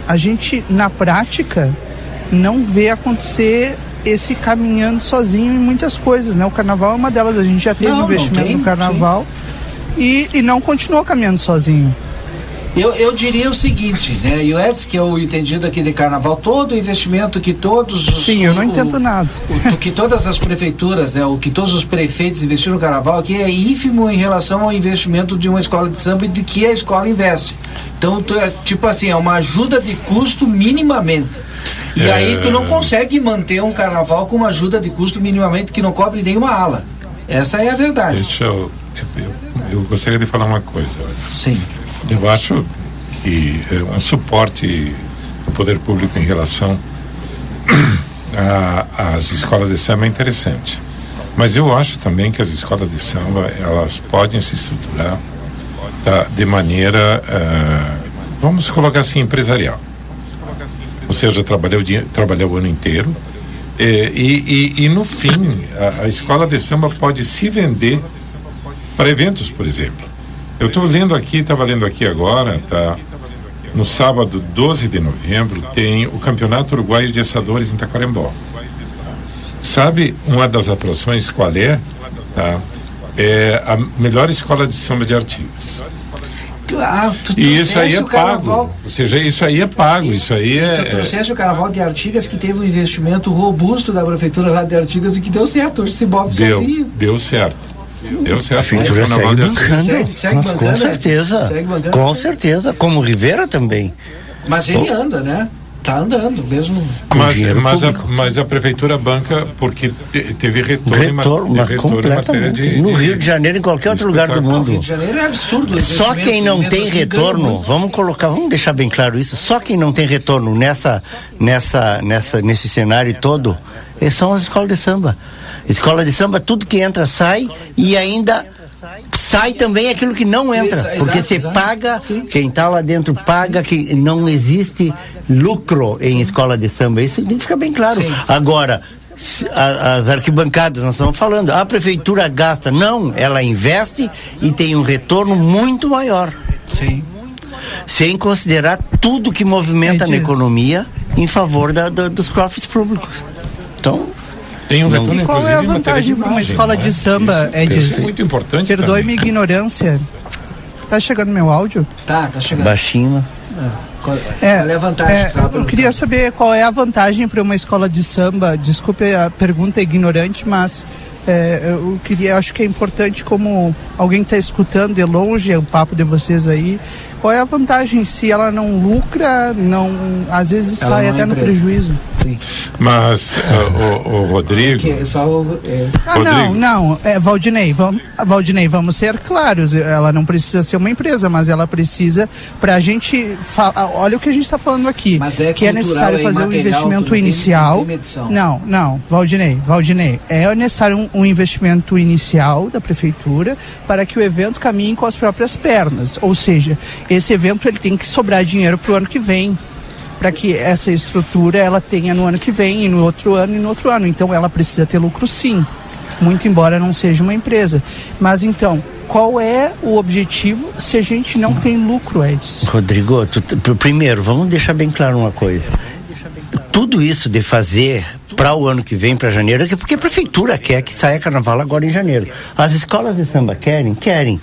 a gente, na prática, não vê acontecer esse caminhando sozinho em muitas coisas, né? O carnaval é uma delas. A gente já teve Não, não investimento tem, no carnaval e, e não continuou caminhando sozinho. Eu, eu diria o seguinte, né? E o Edson, que é o entendido aqui de carnaval, todo o investimento que todos os. Sim, eu não o- entendo nada. o, que todas as prefeituras, né, o que todos os prefeitos investiram no carnaval aqui é ínfimo em relação ao investimento de uma escola de samba e de que a escola investe. Então, tu, é, tipo assim, é uma ajuda de custo minimamente. E É. aí tu não consegue manter um carnaval com uma ajuda de custo minimamente que não cobre nenhuma ala. Essa é a verdade. Deixa eu, eu, eu gostaria de falar uma coisa. Sim. Eu acho que é, um suporte do poder público em relação [CLEARS THROAT] às escolas de samba é interessante. Mas eu acho também que as escolas de samba elas podem se estruturar tá, de maneira, ah, vamos colocar assim, empresarial. Ou seja, trabalhar o, dia, trabalhar o ano inteiro. eh, e, e, e no fim, a, a escola de samba pode se vender para eventos, por exemplo. Eu estou lendo aqui, estava lendo aqui agora, tá? No sábado 12 de novembro tem o Campeonato Uruguaio de Assadores em Taquarembó. Sabe uma das atrações qual é? Tá? É a melhor escola de samba de Artigas. Ah, tu E isso aí é o carnaval- pago. Ou seja, isso aí é pago. Isso aí Tu é. trouxeste o carnaval de Artigas que teve um investimento robusto da prefeitura lá de Artigas e que deu certo. Hoje se move Deu, sozinho. deu certo. Deu certo. A prefeitura O carnaval segue bancando. Segue- segue mas bancando, com certeza. é. Segue bancando. Com certeza. Como Rivera também. Mas ele anda, né? Tá andando, mesmo. Mas, mas, a, mas a prefeitura banca porque te- teve retorno, Retorno, mas retorno completamente. de, No de- Rio de Janeiro, em qualquer outro lugar do. Não, Rio mundo. de Janeiro é absurdo. Só quem não tem ganha retorno, vamos colocar, vamos deixar bem claro isso. Só quem não tem retorno nessa, nessa, nessa, nesse cenário todo, eh, são as escolas de samba. Escola de samba, tudo que entra sai e ainda sai também aquilo que não entra, Isso, porque você paga, Sim. quem está lá dentro paga, que não existe lucro em escola de samba. Isso tem que ficar bem claro. Sim. Agora as arquibancadas, nós estamos falando, a prefeitura gasta, não, ela investe e tem um retorno muito maior Sim. sem considerar tudo que movimenta É na economia em favor da- da- dos cofres públicos. Então, Tem um não, retorno, e qual é a vantagem para uma escola de samba, Edis? É muito importante. Perdoe minha ignorância. Tá chegando meu áudio? Tá, tá chegando. Baixinho. Qual, é, qual é a vantagem? É, eu queria saber qual é a vantagem para uma escola de samba. Desculpe a pergunta ignorante, mas é, eu queria, acho que é importante como alguém está escutando de longe o papo de vocês aí. Qual é a vantagem se ela não lucra, não às vezes ela sai é até é no prejuízo? Mas uh, o, o, Rodrigo. É só o, é... Ah, Rodrigo. não, não. É, Valdinei, vamos, Valdinei, vamos ser claros. Ela não precisa ser uma empresa, mas ela precisa para a gente. Olha o que a gente está falando aqui. Mas é que é necessário fazer um investimento inicial. não, não, Valdinei, Valdinei. É necessário um, um investimento inicial da prefeitura para que o evento caminhe com as próprias pernas. Ou seja, esse evento ele tem que sobrar dinheiro para o ano que vem para que essa estrutura ela tenha no ano que vem, e no outro ano e no outro ano. Então ela precisa ter lucro sim, muito embora não seja uma empresa. Mas então, qual é o objetivo se a gente não tem lucro, Edson? Rodrigo, tu, primeiro, vamos deixar bem claro uma coisa. Tudo isso de fazer para o ano que vem, para janeiro, é porque a prefeitura quer que saia carnaval agora em janeiro. As escolas de samba querem? Querem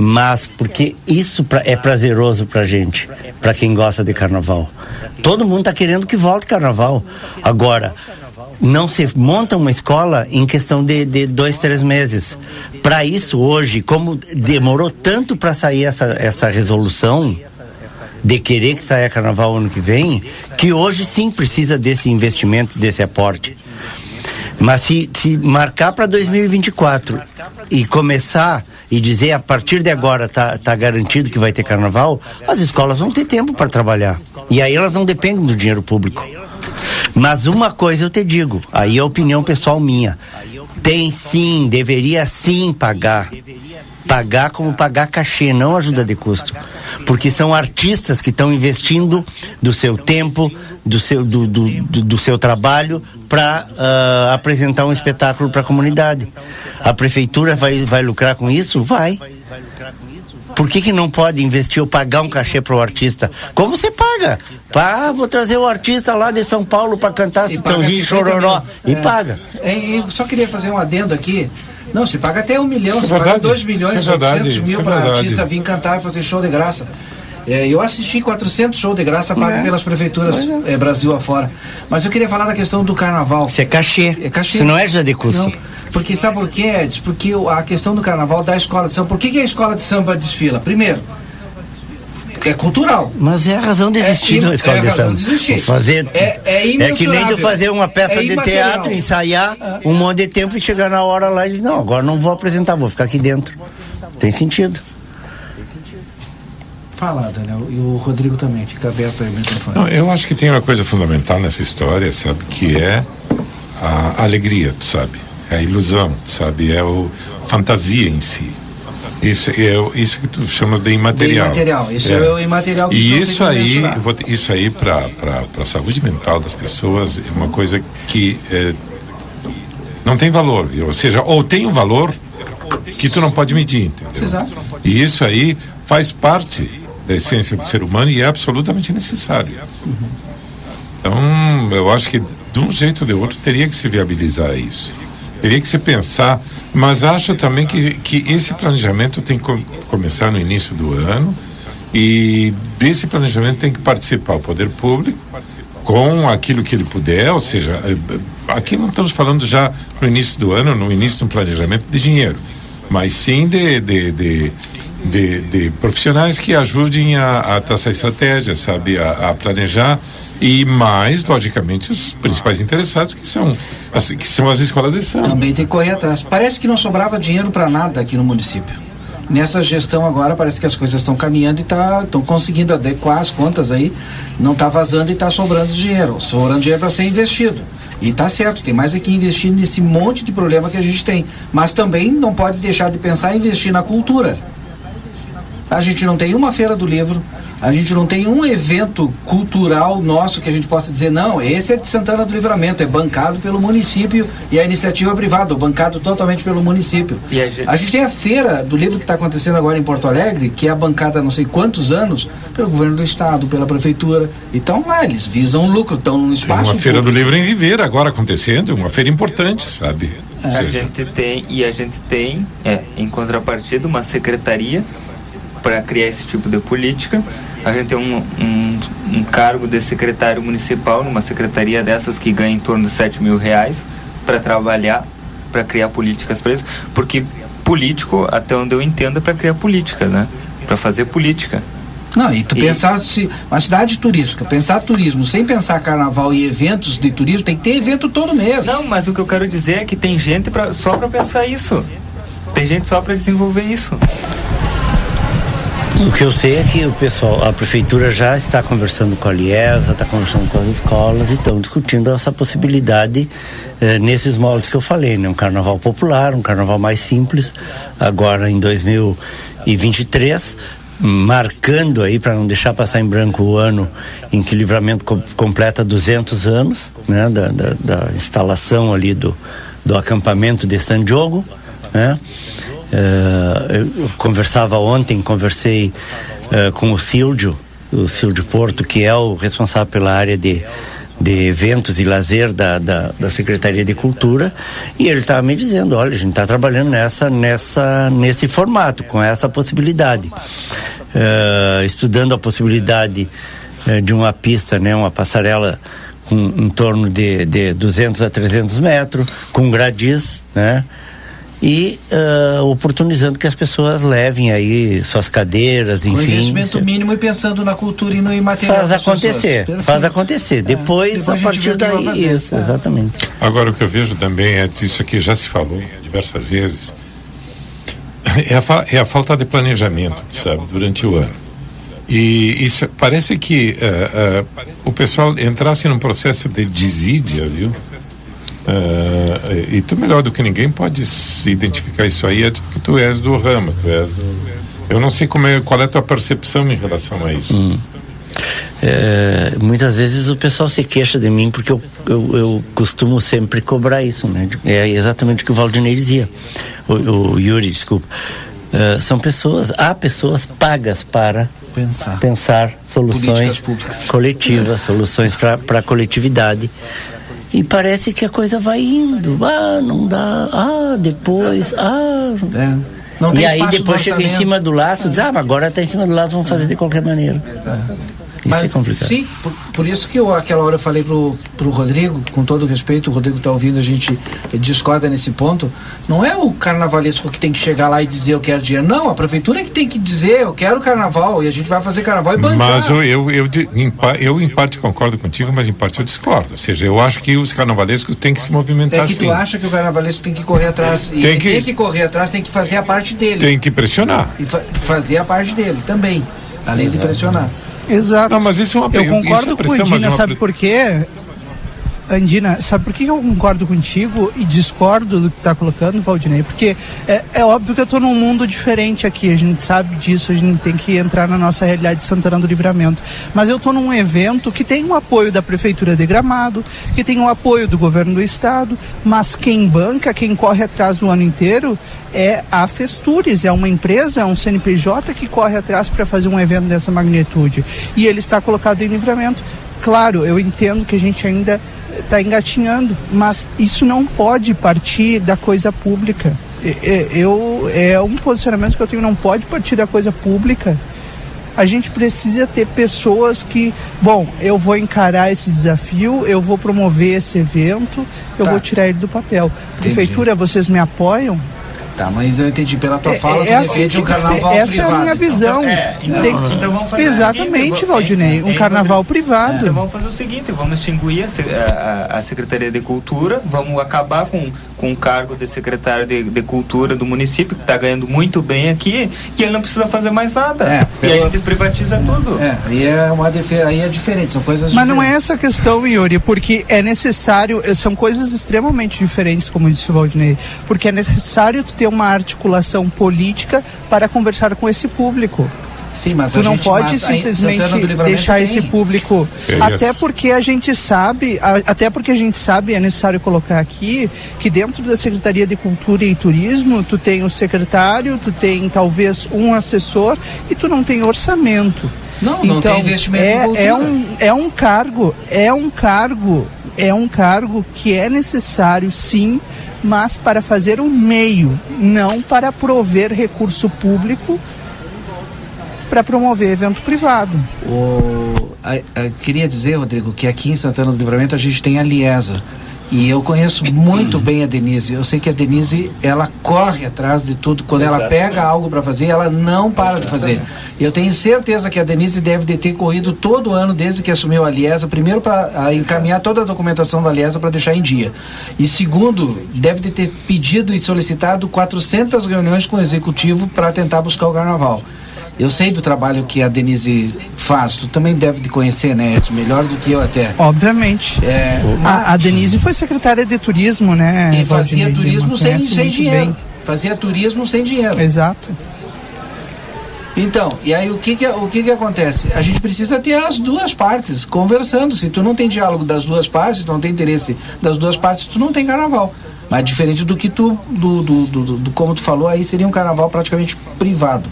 mas porque isso é prazeroso pra gente, para quem gosta de carnaval. Todo mundo está querendo que volte carnaval. Agora, não se monta uma escola em questão de, de dois, três meses. Para isso, hoje, como demorou tanto para sair essa, essa resolução de querer que saia carnaval ano que vem, que hoje sim precisa desse investimento, desse aporte. Mas se, se marcar para 2024 e começar e dizer a partir de agora tá, tá garantido que vai ter carnaval, as escolas vão ter tempo para trabalhar. E aí elas não dependem do dinheiro público. Mas uma coisa eu te digo, aí é a opinião pessoal minha. Tem sim, deveria sim pagar. Pagar como pagar cachê, não ajuda de custo. Porque são artistas que estão investindo do seu tempo, do seu, do, do, do, do seu trabalho para uh, ah, apresentar um espetáculo para a comunidade. A prefeitura vai, vai lucrar com isso? Vai. Por que, que não pode investir ou pagar um cachê para o artista? Como você paga? Vou trazer o artista lá de São Paulo para cantar Citãozinho Chororó. E é. paga. É, eu só queria fazer um adendo aqui. Não, se paga até um milhão, se é paga dois milhões, e 800 é mil para o artista vir cantar e fazer show de graça. É, eu assisti 400 shows de graça pagos é. pelas prefeituras é. é. Brasil afora. Mas eu queria falar da questão do carnaval. Isso é cachê. É cachê. Isso não é já de custo. Não. Porque sabe por quê, Edson? Porque a questão do carnaval da escola de samba. Por que, que a escola de samba desfila? Primeiro, é cultural. Mas é a razão de existir é, na escola é de samba. De existir. Fazer, é, é, é, que nem tu fazer uma peça é de teatro, ensaiar é. um monte de tempo e chegar na hora lá e dizer, não, agora não vou apresentar, vou ficar aqui dentro. Tem sentido. Fala, Daniel. E o Rodrigo também, fica aberto aí o microfone. Não, eu acho que tem uma coisa fundamental nessa história, sabe, que é a alegria, sabe? É a ilusão, sabe? É o fantasia em si. Isso é isso que tu chamas de imaterial. De imaterial, isso é, é o imaterial que E isso aí, isso aí para a saúde mental das pessoas é uma coisa que é, não tem valor, ou seja, ou tem um valor que tu não pode medir, entendeu? Exato. E isso aí faz parte da essência do ser humano e é absolutamente necessário. Então, eu acho que de um jeito ou de outro teria que se viabilizar isso. Teria que se pensar, mas acho também que, que esse planejamento tem que começar no início do ano e desse planejamento tem que participar o poder público com aquilo que ele puder, ou seja, eh, aqui não estamos falando já no início do ano, no início do planejamento de dinheiro, mas sim de, de, de de, de profissionais que ajudem a, a traçar estratégia, sabe, a, a, planejar e mais, logicamente, os principais interessados que são as, que são as escolas de samba. Também tem que correr atrás. Parece que não sobrava dinheiro para nada aqui no município. Nessa gestão agora parece que as coisas estão caminhando e estão tá, conseguindo adequar as contas aí. Não está vazando e está sobrando dinheiro. Sobrando dinheiro para ser investido. E está certo, tem mais aqui investir nesse monte de problema que a gente tem. Mas também não pode deixar de pensar em investir na cultura. A gente não tem uma feira do livro, A gente não tem um evento cultural nosso que a gente possa dizer, não, esse é de Santana do Livramento, é bancado pelo município e a iniciativa privada, ou bancado totalmente pelo município. A gente... a gente... tem a feira do livro que está acontecendo agora em Porto Alegre, que é bancada há não sei quantos anos pelo governo do estado, pela prefeitura. Então lá, eles visam lucro, estão no espaço. Tem uma feira do livro em Ribeira agora acontecendo, uma feira importante, sabe? É. A gente tem, e a gente tem, é, em contrapartida, uma secretaria para criar esse tipo de política. A gente tem um, um, um, cargo de secretário municipal numa secretaria dessas que ganha em torno de 7 mil reais para trabalhar, para criar políticas para isso. Porque político, até onde eu entendo, é para criar política, né? Para fazer política. Não, e tu e... pensar se uma cidade turística, pensar turismo sem pensar carnaval e eventos de turismo, tem que ter evento todo mês. Não, mas o que eu quero dizer é que tem gente pra, só para pensar isso. Tem gente só para desenvolver isso. O que eu sei é que o pessoal, a prefeitura já está conversando com a Liesa, está conversando com as escolas e estão discutindo essa possibilidade eh, nesses moldes que eu falei, né? Um carnaval popular, um carnaval mais simples, agora em 2023, marcando aí para não deixar passar em branco o ano em que o livramento co completa 200 anos, né? Da, da, da instalação ali do, do acampamento de San Diogo, né? Uh, eu conversava ontem, conversei uh, com o Silvio, o Silvio Porto, que é o responsável pela área de, de eventos e lazer da, da, da Secretaria de Cultura, e ele estava me dizendo, olha, a gente está trabalhando nessa, nessa, nesse formato, com essa possibilidade. Uh, estudando a possibilidade de uma pista, né, uma passarela com em torno de, de 200 a 300 metros, com gradis, né? E uh, oportunizando que as pessoas levem aí suas cadeiras, enfim. Com investimento mínimo e pensando na cultura e no imaterial. Faz acontecer, faz acontecer. É. Depois, Depois, a, partir daí, isso, é. exatamente. Agora o que eu vejo também é isso aqui já se falou diversas vezes. É a, é a falta de planejamento, sabe, durante o ano. E isso parece que uh, uh, o pessoal entrasse num processo de desídia, viu? Uh, e tu melhor do que ninguém pode se identificar isso aí é porque tu és do ramo, tu és do... Eu não sei como é, qual é a tua percepção em relação a isso. Hum. É, muitas vezes o pessoal se queixa de mim porque eu, eu, eu, costumo sempre cobrar isso, né? É exatamente o que o Valdinei dizia, o, o Yuri, desculpa. Uh, são pessoas, há pessoas pagas para pensar, pensar soluções coletivas, soluções para a coletividade. E parece que a coisa vai indo. Ah, não dá. Ah, depois. Ah. É. e aí depois chega em cima do laço, diz, ah, agora está em cima do laço, vamos fazer de qualquer maneira. É. Isso Mas, é complicado. Sim, por, por, isso que eu, aquela hora eu falei pro, pro Rodrigo, com todo respeito, o Rodrigo está ouvindo, a gente discorda nesse ponto. Não é o carnavalesco que tem que chegar lá e dizer eu quero dinheiro. Não, a prefeitura é que tem que dizer eu quero carnaval e a gente vai fazer carnaval e bancar. Mas eu, eu, eu, em, eu, em parte concordo contigo, mas em parte eu discordo. Ou seja, eu acho que os carnavalescos têm que se movimentar É que tu acha que o carnavalesco tem que correr atrás. Tem que, tem que correr atrás, tem que fazer a parte dele. Tem que pressionar. E fa fazer a parte dele também, além Exato. de pressionar. Exato. Não, mas isso é uma Eu concordo com a Andina, sabe por quê? Andina, sabe por que eu concordo contigo e discordo do que está colocando, Valdinei? Porque é, é óbvio que eu estou num mundo diferente aqui, a gente sabe disso, a gente tem que entrar na nossa realidade de Santana do Livramento. Mas eu estou num evento que tem o apoio da Prefeitura de Gramado, que tem o apoio do governo do Estado, mas quem banca, quem corre atrás o ano inteiro é a Festures, é uma empresa, é um CNPJ que corre atrás para fazer um evento dessa magnitude. E ele está colocado em livramento. Claro, eu entendo que a gente ainda está engatinhando, mas isso não pode partir da coisa pública. Eu, é um posicionamento que eu tenho, não pode partir da coisa pública. A gente precisa ter pessoas que, bom, eu vou encarar esse desafio, eu vou promover esse evento, eu tá. vou tirar ele do papel. Prefeitura, vocês me apoiam? Tá, mas eu entendi pela tua é, fala, é, assim, um carnaval essa privado. é a minha visão. Então, é, então, Tem, então vamos fazer Exatamente, seguinte, Valdinei, um carnaval privado. Então vamos fazer o seguinte, vamos extinguir a, a, a Secretaria de Cultura, vamos acabar com com o cargo de secretário de, de Cultura do município, que está ganhando muito bem aqui, que ele não precisa fazer mais nada. É, pela... E a gente privatiza tudo. É, aí é, uma aí é diferente, são coisas Mas diferentes. não é essa a questão, Yuri, porque é necessário, são coisas extremamente diferentes, como disse o Valdinei, porque é necessário ter uma articulação política para conversar com esse público. Sim, mas tu não gente, pode simplesmente deixar tem. esse público. É até porque a gente sabe, até porque a gente sabe, é necessário colocar aqui que dentro da Secretaria de Cultura e Turismo, tu tem o secretário, tu tem talvez um assessor e tu não tem orçamento. Não, então, não tem então, investimento é, em é um é um cargo, é um cargo, é um cargo que é necessário sim, mas para fazer um meio, não para prover recurso público para promover evento privado. O, queria dizer, Rodrigo, que aqui em Santana do Livramento a gente tem a Liesa. E eu conheço muito bem a Denise. Eu sei que a Denise, ela corre atrás de tudo. Quando ela pega algo para fazer, ela não para de fazer. Eu tenho certeza que a Denise deve de ter corrido todo ano desde que assumiu a Liesa. Primeiro, para encaminhar toda a documentação da Liesa para deixar em dia. E segundo, deve de ter pedido e solicitado 400 reuniões com o executivo para tentar buscar o carnaval. Eu sei do trabalho que a Denise faz, tu também deve de conhecer, né, Edson? Melhor do que eu até. Obviamente. É, a, a, Denise foi secretária de turismo, né? E fazia turismo sem, sem dinheiro. Bem. Fazia turismo sem dinheiro. Exato. Então, e aí o que que, o que que acontece? A gente precisa ter as duas partes conversando. Se tu não tem diálogo das duas partes, tu não tem interesse das duas partes, tu não tem carnaval. Mas diferente do que tu, do, do, do, do, do como tu falou, aí seria um carnaval praticamente privado.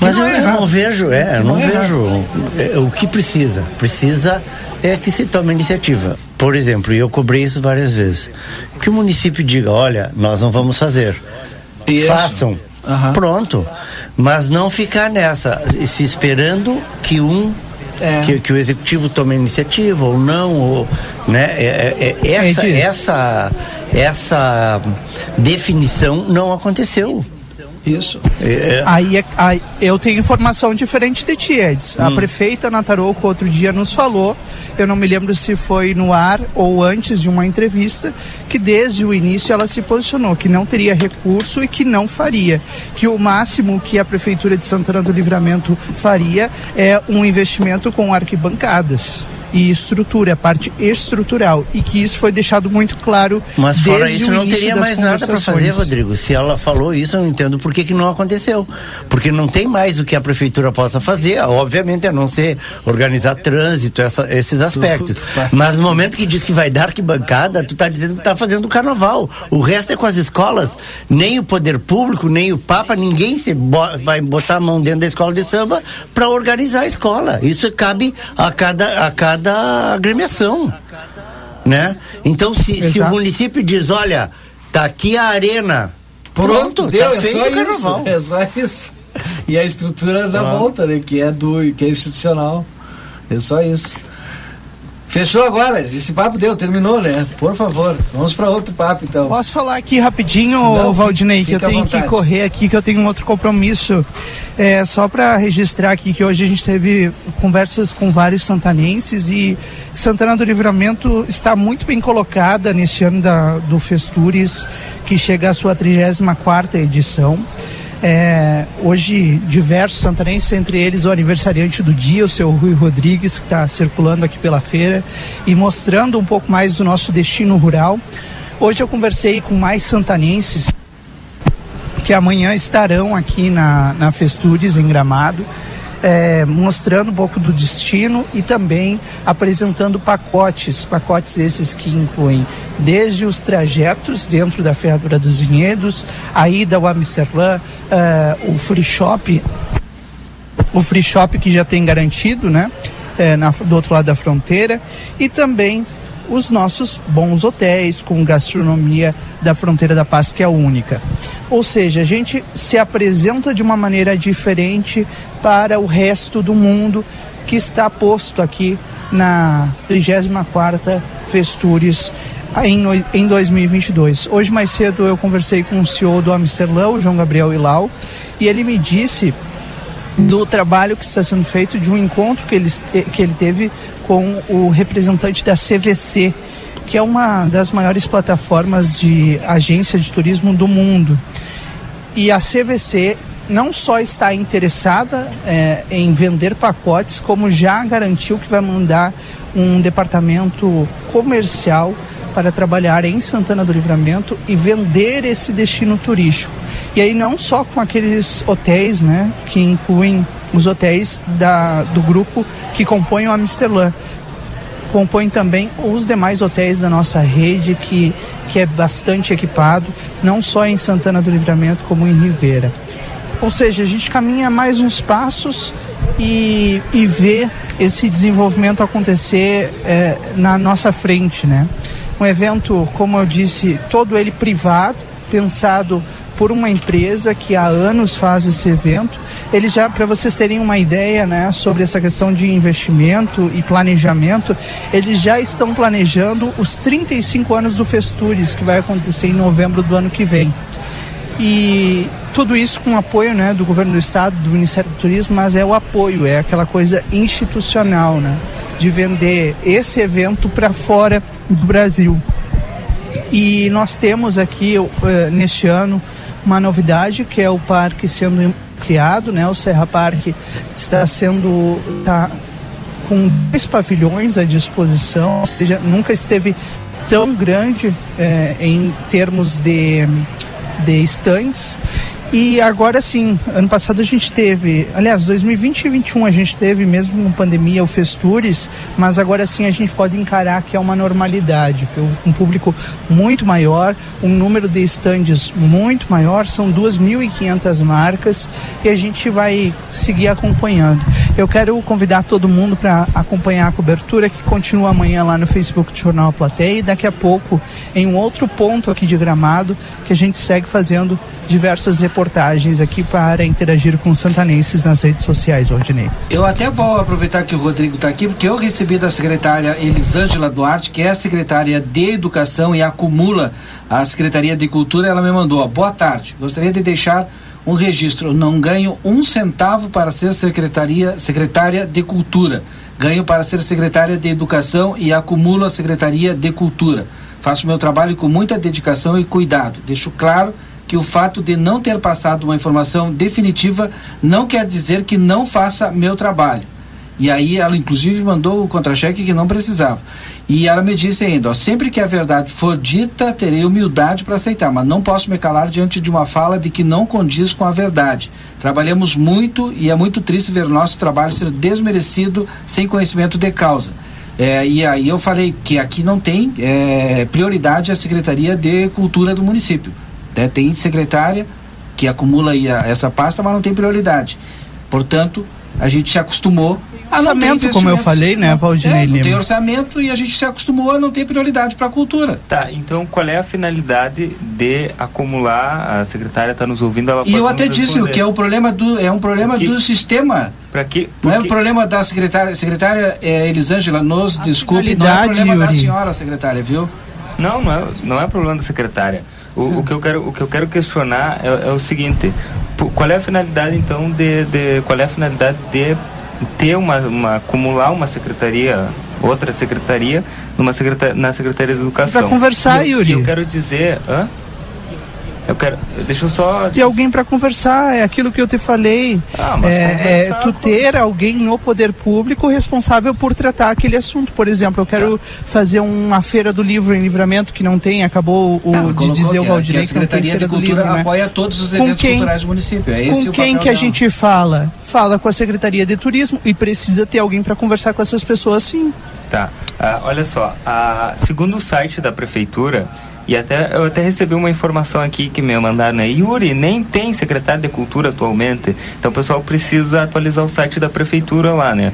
Mas eu, é eu, não vejo, é, eu não, não é vejo é, o que precisa. Precisa é que se tome iniciativa. Por exemplo, e eu cobrei isso várias vezes. Que o município diga, olha, nós não vamos fazer. Isso. Façam. Uhum. Pronto. Mas não ficar nessa, se esperando que um é. que, que, o executivo tome iniciativa ou não, ou, né? É, é, é essa, essa, essa definição não aconteceu. Isso. É, é... Aí, é, aí, eu tenho informação diferente de ti, Eds. Hum. A prefeita Nataroco outro dia nos falou, eu não me lembro se foi no ar ou antes de uma entrevista, que desde o início ela se posicionou que não teria recurso e que não faria. Que o máximo que a prefeitura de Santana do Livramento faria é um investimento com arquibancadas e estrutura, a parte estrutural, e que isso foi deixado muito claro. Mas fora isso, não teria mais nada para fazer, Rodrigo. Se ela falou isso, eu não entendo por que, que não aconteceu. Porque não tem mais o que a prefeitura possa fazer, obviamente, a não ser organizar trânsito, essa, esses aspectos. Mas no momento que diz que vai dar arquibancada, tu está dizendo que está fazendo carnaval. O resto é com as escolas. Nem o poder público, nem o Papa, ninguém se bo vai botar a mão dentro da escola de samba para organizar a escola. Isso cabe a cada, a cada cada agremiação, né? Então, se, se o município diz, olha, tá aqui a arena, pronto, pronto deu, tá é feito o carnaval. Isso, é só isso. E a estrutura da ah. volta, né? Que é do, que é institucional. É só isso. Fechou agora, esse papo deu, terminou, né? Por favor, vamos para outro papo então. Posso falar aqui rapidinho, Não, Valdinei, que eu tenho que correr aqui, que eu tenho um outro compromisso. É, só para registrar aqui que hoje a gente teve conversas com vários santanenses e Santana do Livramento está muito bem colocada neste ano da, do Festures, que chega à sua 34 edição. É, hoje, diversos santanenses, entre eles o aniversariante do dia, o seu Rui Rodrigues, que está circulando aqui pela feira e mostrando um pouco mais do nosso destino rural. Hoje eu conversei com mais santanenses que amanhã estarão aqui na, na Festures, em Gramado, é, mostrando um pouco do destino e também apresentando pacotes, pacotes esses que incluem desde os trajetos dentro da Ferradura dos Vinhedos, a ida ao Amsterdã, uh, o free shop, o free shop que já tem garantido, né? É, na, do outro lado da fronteira e também os nossos bons hotéis com gastronomia da fronteira da paz que é única. Ou seja, a gente se apresenta de uma maneira diferente para o resto do mundo que está posto aqui na 34ª Festures em, em 2022. Hoje mais cedo eu conversei com o CEO do Amsterdã, o João Gabriel Ilau, e ele me disse do trabalho que está sendo feito, de um encontro que ele, que ele teve com o representante da CVC, que é uma das maiores plataformas de agência de turismo do mundo. E a CVC não só está interessada é, em vender pacotes, como já garantiu que vai mandar um departamento comercial para trabalhar em Santana do Livramento e vender esse destino turístico. E aí não só com aqueles hotéis, né, que incluem os hotéis da, do grupo que compõem o Amsterdã, compõem também os demais hotéis da nossa rede que, que é bastante equipado, não só em Santana do Livramento como em Ribeira. Ou seja, a gente caminha mais uns passos e, e vê esse desenvolvimento acontecer é, na nossa frente, né? Um evento, como eu disse, todo ele privado, pensado por uma empresa que há anos faz esse evento. Eles já, para vocês terem uma ideia, né, sobre essa questão de investimento e planejamento, eles já estão planejando os 35 anos do Festures, que vai acontecer em novembro do ano que vem. E tudo isso com apoio né, do governo do estado, do Ministério do Turismo, mas é o apoio, é aquela coisa institucional, né, de vender esse evento para fora do Brasil. E nós temos aqui uh, neste ano uma novidade que é o parque sendo criado, né? O Serra Parque está sendo tá com dois pavilhões à disposição, ou seja, nunca esteve tão grande eh, em termos de de estantes. E agora sim, ano passado a gente teve, aliás, 2020 e 2021 a gente teve, mesmo com pandemia, o Festures, mas agora sim a gente pode encarar que é uma normalidade, um público muito maior, um número de estandes muito maior, são 2.500 marcas e a gente vai seguir acompanhando. Eu quero convidar todo mundo para acompanhar a cobertura que continua amanhã lá no Facebook do Jornal Plateia e daqui a pouco em um outro ponto aqui de Gramado que a gente segue fazendo diversas reportagens aqui para interagir com os santanenses nas redes sociais, Ordinei. Eu até vou aproveitar que o Rodrigo está aqui, porque eu recebi da secretária Elisângela Duarte, que é a secretária de Educação e acumula a Secretaria de Cultura, ela me mandou, boa tarde, gostaria de deixar um registro, não ganho um centavo para ser secretaria, secretária de Cultura, ganho para ser secretária de Educação e acumulo a Secretaria de Cultura. Faço meu trabalho com muita dedicação e cuidado. Deixo claro que o fato de não ter passado uma informação definitiva não quer dizer que não faça meu trabalho. E aí ela inclusive mandou o contra-cheque que não precisava. E ela me disse ainda, ó, sempre que a verdade for dita, terei humildade para aceitar, mas não posso me calar diante de uma fala de que não condiz com a verdade. Trabalhamos muito e é muito triste ver nosso trabalho ser desmerecido sem conhecimento de causa. É, e aí eu falei que aqui não tem é, prioridade a Secretaria de Cultura do município. Né? Tem secretária que acumula aí a, essa pasta, mas não tem prioridade. Portanto, a gente se acostumou a orçamento, como eu falei, né, Valdinei é, Lima? Tem orçamento e a gente se acostumou a não ter prioridade para a cultura. Tá, então qual é a finalidade de acumular? A secretária está nos ouvindo, ela E eu até disse que é um problema do é um problema do sistema. Para que? Não é um problema da secretária, secretária é, Elisângela, nos a desculpe, não é um problema Yuri. da senhora secretária, viu? Não, não é, não é problema da secretária. O, o, que eu quero, o que eu quero questionar é, é o seguinte: qual é a finalidade então de, de qual é a finalidade de ter uma, uma acumular uma secretaria outra secretaria numa secretaria, na secretaria de educação? Para conversar, eu, Yuri. Eu quero dizer, hã? Eu quero. Deixa eu só. Ter alguém para conversar, é aquilo que eu te falei. Ah, mas é, é tu ter alguém no poder público responsável por tratar aquele assunto. Por exemplo, eu quero tá. fazer uma feira do livro em livramento que não tem, acabou o, ah, de dizer o Valdir. Que a Secretaria de Cultura livro, né? apoia todos os eventos quem, culturais do município. É com quem que a gente fala? Fala com a Secretaria de Turismo e precisa ter alguém para conversar com essas pessoas sim. Tá. Ah, olha só, a, segundo o site da prefeitura, e até eu até recebi uma informação aqui que me mandaram, né? Yuri, nem tem secretário de cultura atualmente. Então o pessoal precisa atualizar o site da prefeitura lá, né?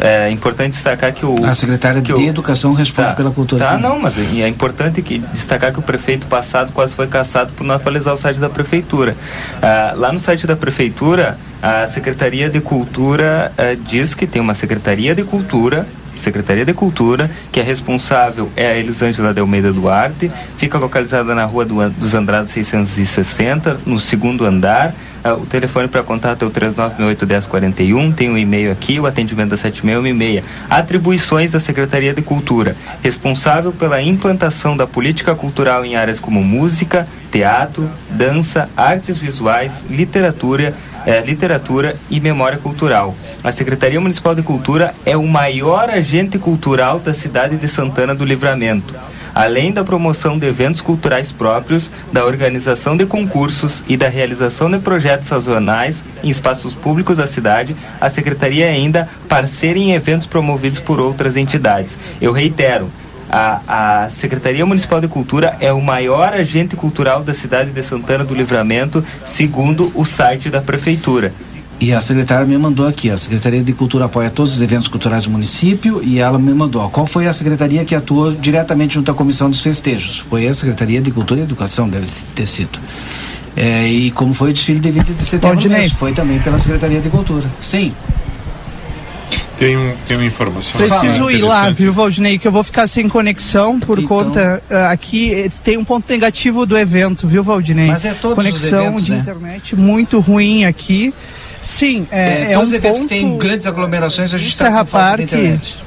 É importante destacar que o. A secretária de o, Educação responde tá, pela cultura. Tá, não, mas é importante que destacar que o prefeito passado quase foi caçado por não atualizar o site da prefeitura. Ah, lá no site da prefeitura, a Secretaria de Cultura ah, diz que tem uma Secretaria de Cultura Secretaria de Cultura, que é responsável é a Elisângela de Almeida Duarte, fica localizada na Rua do, dos Andrados 660, no segundo andar. Uh, o telefone para contato é o 3968-1041, tem o um e-mail aqui, o atendimento da 7616. Atribuições da Secretaria de Cultura, responsável pela implantação da política cultural em áreas como música, teatro, dança, artes visuais, literatura, é, literatura e memória cultural. A Secretaria Municipal de Cultura é o maior agente cultural da cidade de Santana do Livramento. além da promoção de eventos culturais próprios, da organização de concursos e da realização de projetos sazonais em espaços públicos da cidade, a Secretaria é ainda parceira em eventos promovidos por outras entidades. Eu reitero, a, a, Secretaria Municipal de Cultura é o maior agente cultural da cidade de Santana do Livramento, segundo o site da Prefeitura. E a secretária me mandou aqui, a Secretaria de Cultura apoia todos os eventos culturais do município e ela me mandou, qual foi a secretaria que atuou diretamente junto à comissão dos festejos? Foi a Secretaria de Cultura e Educação, deve ter sido. É, e como foi o desfile de 20 de setembro mesmo, foi também pela Secretaria de Cultura. Sim. Tem, tem uma informação. Preciso ir lá, viu, Valdinei, que eu vou ficar sem conexão por então... conta. Uh, aqui eh, tem um ponto negativo do evento, viu, Valdinei? Mas é todos Conexão os eventos, de né? internet muito ruim aqui. Sim, é, é, é um os eventos ponto... que tem grandes aglomerações, a gente está com falta de internet.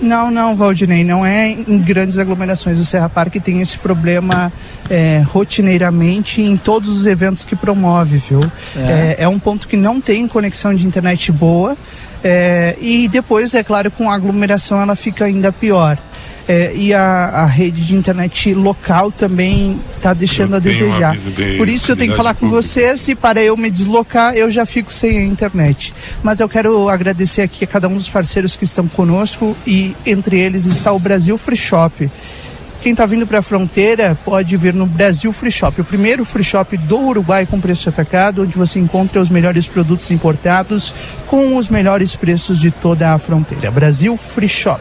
Não, não, Valdinei, não é em grandes aglomerações. O Serra Parque tem esse problema é, rotineiramente em todos os eventos que promove, viu? É. É, é um ponto que não tem conexão de internet boa é, e depois, é claro, com a aglomeração ela fica ainda pior. É, e a, a, rede de internet local também está deixando eu a desejar. Por isso eu tenho que falar com vocês e para eu me deslocar eu já fico sem a internet. Mas eu quero agradecer aqui a cada um dos parceiros que estão conosco e entre eles está o Brasil Free Shop. Quem está vindo para a fronteira pode vir no Brasil Free Shop, o primeiro free shop do Uruguai com preço atacado, onde você encontra os melhores produtos importados com os melhores preços de toda a fronteira. Brasil Free Shop.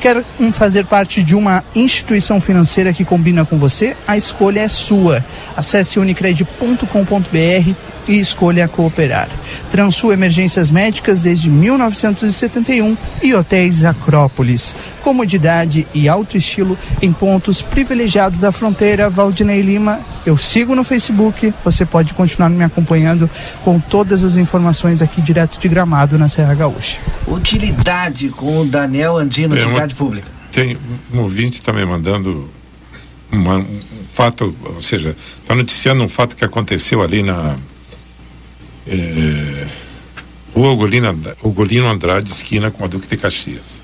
Quer fazer parte de uma instituição financeira que combina com você? A escolha é sua. Acesse unicred.com.br e escolha cooperar. Transul Emergências Médicas desde 1971 e Hotéis Acrópolis. Comodidade e alto estilo em pontos privilegiados da fronteira Valdinei Lima. Eu sigo no Facebook, você pode continuar me acompanhando com todas as informações aqui direto de Gramado na Serra Gaúcha. Utilidade com o Daniel Andino, é, utilidade uma, pública. Tem um ouvinte me mandando uma, um fato, ou seja, está noticiando um fato que aconteceu ali na é, Rua Ugolino, Andrade, esquina com a Duque de Caxias.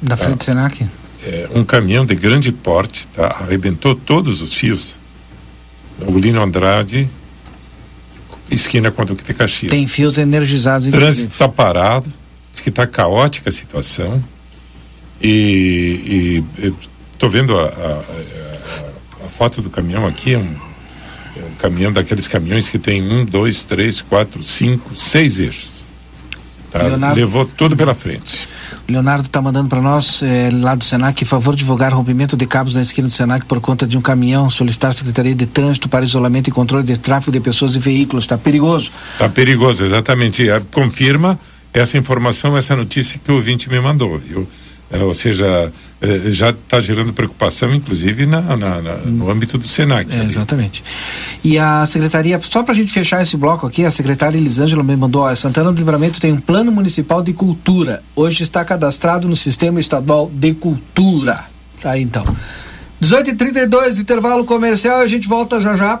Da frente do Senac? É, um caminhão de grande porte tá? arrebentou todos os fios. Ugolino Andrade, esquina com a Duque de Caxias. Tem fios energizados. O trânsito está parado, diz que está caótica a situação. E estou vendo a, a, a, a, foto do caminhão aqui, é um é um caminhão daqueles caminhões que tem um, dois, três, quatro, cinco, seis eixos. Tá? Leonardo, Levou tudo pela frente. O Leonardo está mandando para nós, é, lá do Senac, favor divulgar rompimento de cabos na esquina do Senac por conta de um caminhão, solicitar a Secretaria de Trânsito para isolamento e controle de tráfego de pessoas e veículos. Está perigoso. Está perigoso, exatamente. Confirma essa informação, essa notícia que o ouvinte me mandou, viu? É, ou seja, é, já está gerando preocupação, inclusive na, na, na, no âmbito do Senac. É, exatamente. E a secretaria, só para a gente fechar esse bloco aqui, a secretária Elisângela me mandou: ó, Santana do Livramento tem um plano municipal de cultura. Hoje está cadastrado no Sistema Estadual de Cultura. Tá aí então. 18h32, intervalo comercial, a gente volta já já.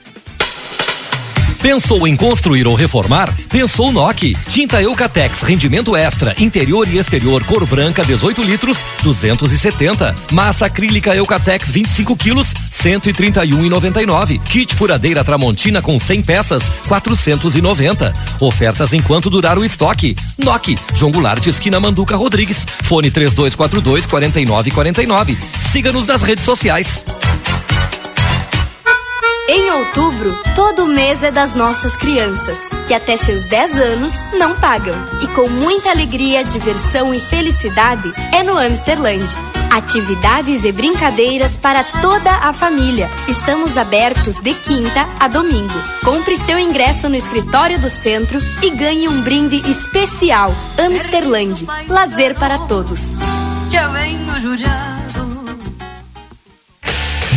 Pensou em construir ou reformar? Pensou NOC. Tinta Eucatex, rendimento extra, interior e exterior, cor branca, 18 litros, 270. Massa acrílica Eucatex, 25 quilos, 131,99. Kit furadeira Tramontina com 100 peças, 490. Ofertas enquanto durar o estoque. NOC, João Goulart, esquina Manduca Rodrigues. Fone 3242 4949. Siga-nos nas redes sociais. Em outubro, todo mês é das nossas crianças, que até seus 10 anos não pagam. E com muita alegria, diversão e felicidade, é no Amsterland. Atividades e brincadeiras para toda a família. Estamos abertos de quinta a domingo. Compre seu ingresso no escritório do centro e ganhe um brinde especial. Amsterland. Lazer para todos. Já venho judiar.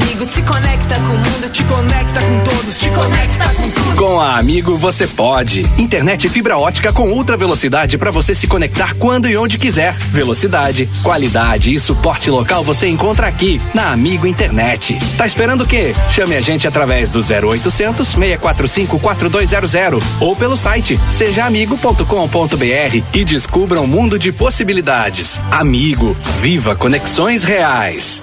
amigo te conecta com o mundo, te conecta com todos, te conecta com tudo. Com a Amigo você pode. Internet fibra ótica com ultra velocidade para você se conectar quando e onde quiser. Velocidade, qualidade e suporte local você encontra aqui na Amigo Internet. Tá esperando o quê? Chame a gente através do 0800 645 4200 ou pelo site sejaamigo.com.br e descubra um mundo de possibilidades. Amigo, viva conexões reais.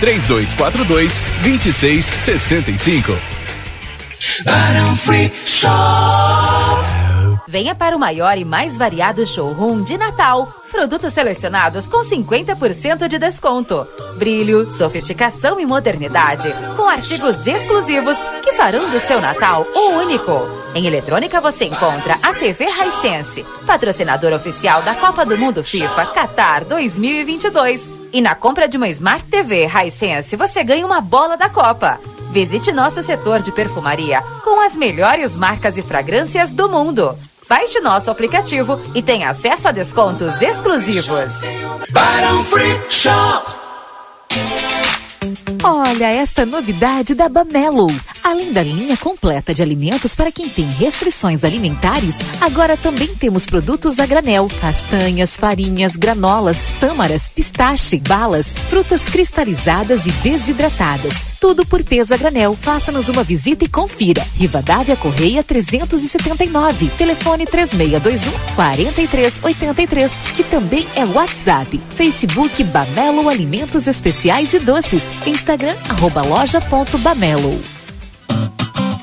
3242 2665. Barão Free Shop. Venha para o maior e mais variado showroom de Natal. Produtos selecionados com 50% de desconto. Brilho, sofisticação e modernidade. Com artigos exclusivos que farão do seu Natal o único. Em eletrônica você encontra a TV Hisense, patrocinador oficial da Copa do Mundo FIFA Qatar 2022. E na compra de uma Smart TV Hisense você ganha uma bola da Copa. Visite nosso setor de perfumaria com as melhores marcas e fragrâncias do mundo. Baixe nosso aplicativo e tenha acesso a descontos exclusivos. Barão Free Shop. Olha esta novidade da Bamelo. Além da linha completa de alimentos para quem tem restrições alimentares, agora também temos produtos a granel, castanhas, farinhas, granolas, tâmaras, pistache, balas, frutas cristalizadas e desidratadas. Tudo por peso a granel. Faça-nos uma visita e confira. Rivadavia Correia 379. Telefone 3621 4383, que também é WhatsApp. Facebook Bamelo Alimentos Especiais e Doces. Instagram arroba loja.bamelo.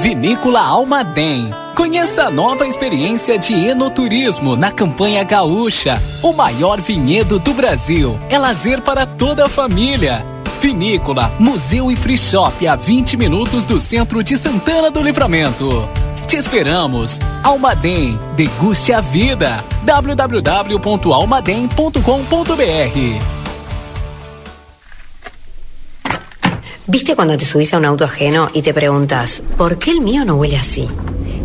Vinícola Almaden. Conheça a nova experiência de enoturismo na campanha Gaúcha. O maior vinhedo do Brasil. É lazer para toda a família. Vinícola, museu e free shop a 20 minutos do centro de Santana do Livramento. Te esperamos. Almaden, deguste a vida. www.almaden.com.br ¿Viste cuando te subís a un auto ajeno y te preguntas, ¿por qué el mío no huele así?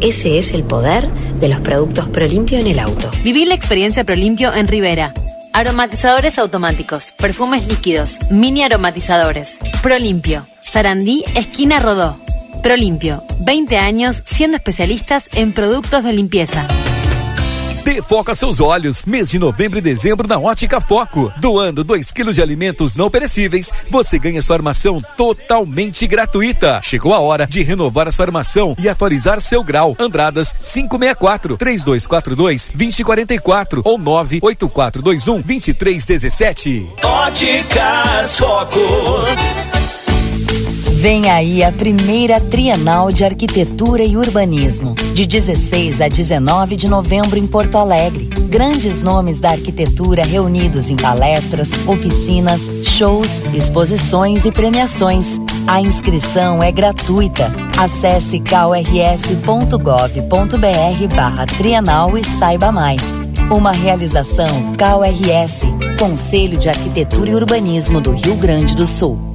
Ese es el poder de los productos Prolimpio en el auto. Viví la experiencia Prolimpio en Rivera. Aromatizadores automáticos, perfumes líquidos, mini aromatizadores. Prolimpio, Sarandí, esquina Rodó. Prolimpio, 20 años siendo especialistas en productos de limpieza. Dê foco a seus olhos. Mês de novembro e dezembro na Ótica Foco. Doando 2 quilos de alimentos não perecíveis, você ganha sua armação totalmente gratuita. Chegou a hora de renovar a sua armação e atualizar seu grau. Andradas 564 3242 2044 ou 98421 2317. Óticas Foco. Vem aí a primeira Trienal de Arquitetura e Urbanismo, de 16 a 19 de novembro em Porto Alegre. Grandes nomes da arquitetura reunidos em palestras, oficinas, shows, exposições e premiações. A inscrição é gratuita. Acesse krs.gov.br barra Trienal e saiba mais. Uma realização KRS, Conselho de Arquitetura e Urbanismo do Rio Grande do Sul.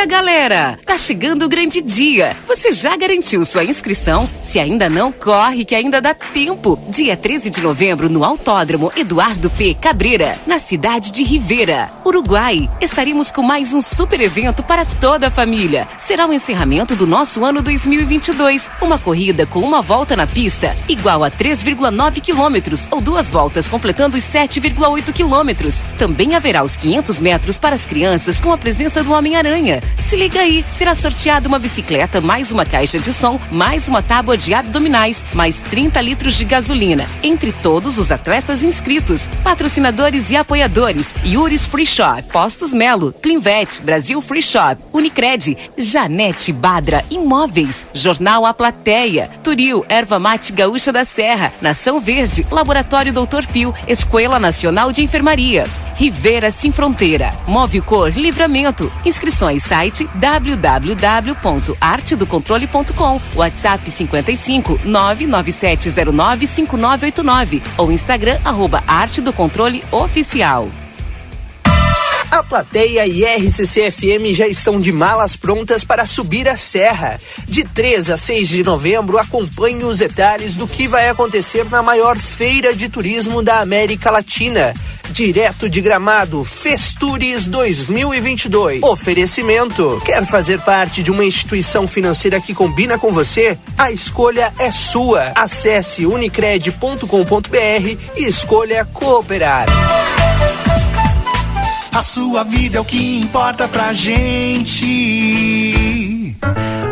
Bora, galera! Tá chegando o grande dia. Você já garantiu sua inscrição? Se ainda não, corre que ainda dá tempo. Dia 13 de novembro no Autódromo Eduardo P. Cabreira, na cidade de Rivera, Uruguai. Estaremos com mais um super evento para toda a família. Será o encerramento do nosso ano 2022. Uma corrida com uma volta na pista igual a 3,9 quilômetros ou duas voltas completando os 7,8 quilômetros. Também haverá os 500 metros para as crianças com a presença do Homem-Aranha. Se liga aí, será sorteada uma bicicleta, mais uma caixa de som, mais uma tábua de abdominais, mais 30 litros de gasolina. Entre todos os atletas inscritos, patrocinadores e apoiadores: Yuris Free Shop, Postos Melo, Clinvet, Brasil Free Shop, Unicred, Janete Badra Imóveis, Jornal A Plateia, Turil, Erva Mate Gaúcha da Serra, Nação Verde, Laboratório Doutor Pio, Escola Nacional de Enfermaria. Rivera Sem Fronteira. Move Cor Livramento. Inscrições site www.artedocontrole.com. WhatsApp 55 99709 5989 ou Instagram arroba Arte do Controle Oficial. A plateia e RCC FM já estão de malas prontas para subir a serra. De 3 a 6 de novembro, acompanhe os detalhes do que vai acontecer na maior feira de turismo da América Latina. Direto de Gramado, Festures 2022. Oferecimento. Quer fazer parte de uma instituição financeira que combina com você? A escolha é sua. Acesse unicred.com.br e escolha cooperar. A sua vida é o que importa pra gente.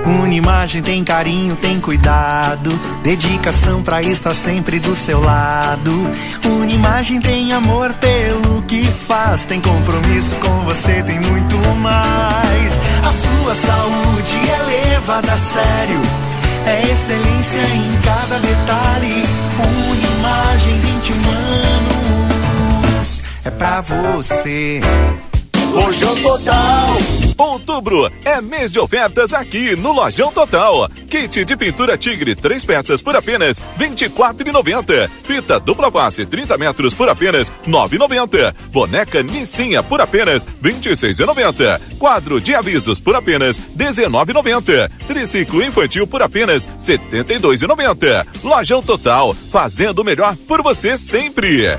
Unimagem tem carinho, tem cuidado, dedicação pra estar sempre do seu lado. Unimagem tem amor pelo que faz, tem compromisso com você, tem muito mais. A sua saúde é levada a sério, é excelência em cada detalhe. Unimagem 21 anos, é pra você. Lojão Total. Outubro é mês de ofertas aqui no Lojão Total. Kit de pintura Tigre, três peças por apenas R$ 24,90. Fita dupla face, 30 metros por apenas R$ 9,90. Boneca Nissinha por apenas R$ 26,90. Quadro de avisos por apenas R$ 19,90. Triciclo infantil por apenas R$ 72,90. Lojão Total, fazendo o melhor por você sempre.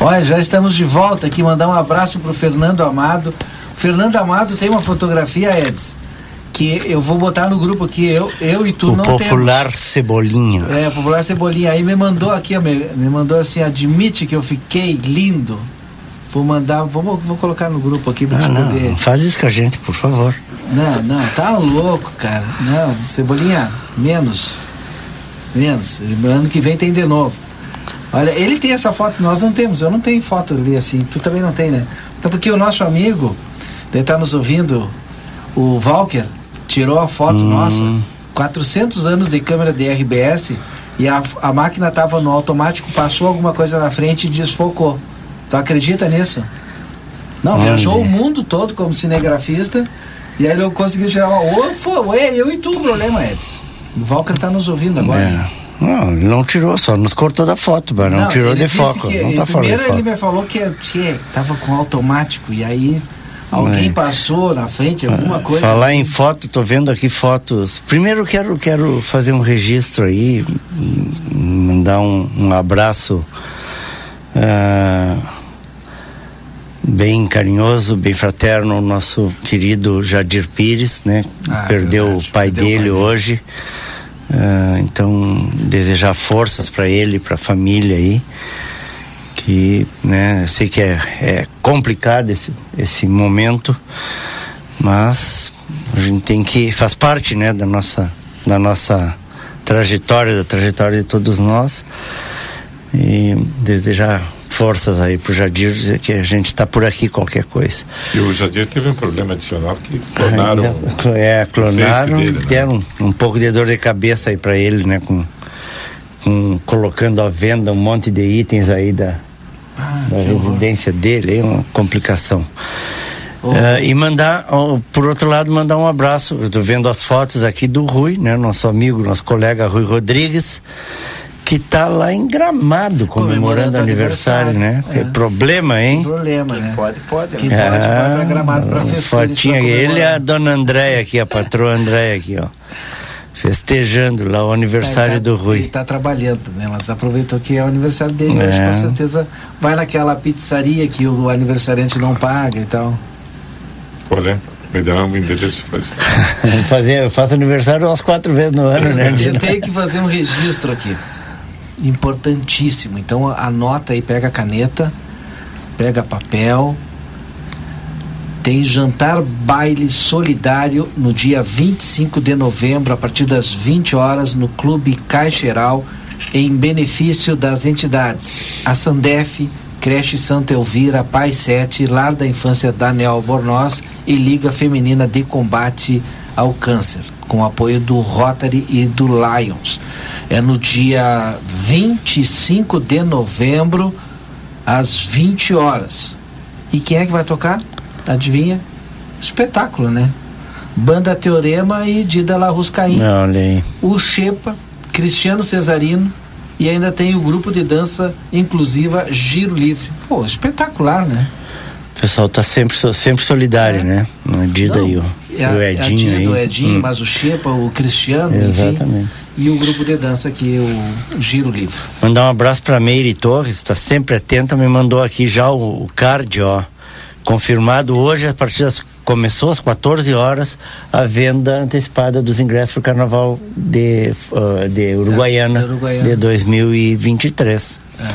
Olha, já estamos de volta aqui. Mandar um abraço pro Fernando Amado. O Fernando Amado tem uma fotografia, Eds, que eu vou botar no grupo aqui. Eu, eu e tu o não popular temos. Cebolinha. É, o popular Cebolinha. Aí me mandou aqui, ó, me, me mandou assim: admite que eu fiquei lindo. Vou mandar, vou, vou colocar no grupo aqui pra ah, não, poder. Faz isso com a gente, por favor. Não, não, tá louco, cara. Não, Cebolinha, menos. Menos. Ano que vem tem de novo. Olha, ele tem essa foto, nós não temos. Eu não tenho foto ali assim. Tu também não tem, né? Então, porque o nosso amigo, deve estar nos ouvindo, o Walker, tirou a foto Hum. nossa, 400 anos de câmera de RBS, e a, a máquina estava no automático, passou alguma coisa na frente e desfocou. Tu acredita nisso? Não, Olha. viajou o mundo todo como cinegrafista, e aí ele conseguiu tirar uma. Ô, foi, é eu e tu o problema, Edson. O Walker está nos ouvindo agora. É. Não, ele não tirou, só nos cortou da foto, mas não, tirou ele de foco. que- não tá fora primeiro ele me falou que, que tava com automático e aí Alguém passou na frente, alguma coisa? Falar em foto, tô vendo aqui fotos. Primeiro quero, quero fazer um registro aí, mandar um, um abraço uh, bem carinhoso, bem fraterno ao nosso querido Jadir Pires, né? Ah, Perdeu verdade. o pai Perdeu dele o pai hoje. Uh, então, desejar forças para ele, para a família aí que né, sei que é, é complicado esse, esse momento, mas a gente tem que faz parte né, da nossa da nossa trajetória, da trajetória de todos nós. E desejar forças aí pro Jadir dizer que a gente está por aqui qualquer coisa. E o Jadir teve um problema adicional que clonaram. Ainda, é, clonaram, dele, né? deram um, um pouco de dor de cabeça aí para ele, né, com, com colocando à venda um monte de itens aí da ah, da residência horror. dele, é uma complicação. Oh. Uh, e mandar, oh, por outro lado, mandar um abraço. Estou vendo as fotos aqui do Rui, né? Nosso amigo, nosso colega Rui Rodrigues, que está lá em Gramado comemorando, aniversário, aniversário, né? É. problema, hein? problema, né? Pode, pode. Quem pode, ah, vai Gramado para festejar. Fotinha, ele e a dona Andréia aqui, a patroa Andréia aqui, ó festejando lá o aniversário tá, do Rui. Ele está trabalhando, né? Mas aproveitou que é o aniversário dele é. hoje, com certeza vai naquela pizzaria que o aniversariante não paga e tal. Qual é? Me dá um endereço faz. [LAUGHS] fazer, eu faço aniversário umas quatro vezes no ano, né? Eu tenho que fazer um registro aqui. Importantíssimo. Então anota aí, pega caneta, pega papel, tem jantar baile solidário no dia 25 de novembro, a partir das 20 horas, no Clube Caixeral, em benefício das entidades a Sandef, Creche Santa Elvira, Pai 7, Lar da Infância Daniel Albornoz e Liga Feminina de Combate ao Câncer, com apoio do Rotary e do Lions. É no dia 25 de novembro, às 20 horas. E quem é que vai tocar? Adivinha? Espetáculo, né? Banda Teorema e Dida La Ruscaim. Olha aí. O Xepa, Cristiano Cesarino e ainda tem o grupo de dança inclusiva Giro Livre. Pô, espetacular, né? O pessoal tá sempre, sempre solidário, é. né? Dida e o, é o Edinho. É a aí. do Edinho, hum. mas o Xepa, o Cristiano, Exatamente. Enfim, e o grupo de dança aqui, o Giro Livre. Mandar um abraço para Meire Torres, está sempre atenta, me mandou aqui já o, o card, ó confirmado hoje, a partir das começou às 14 horas a venda antecipada dos ingressos para o Carnaval de, uh, de, Uruguaiana, é, de Uruguaiana de 2023. É.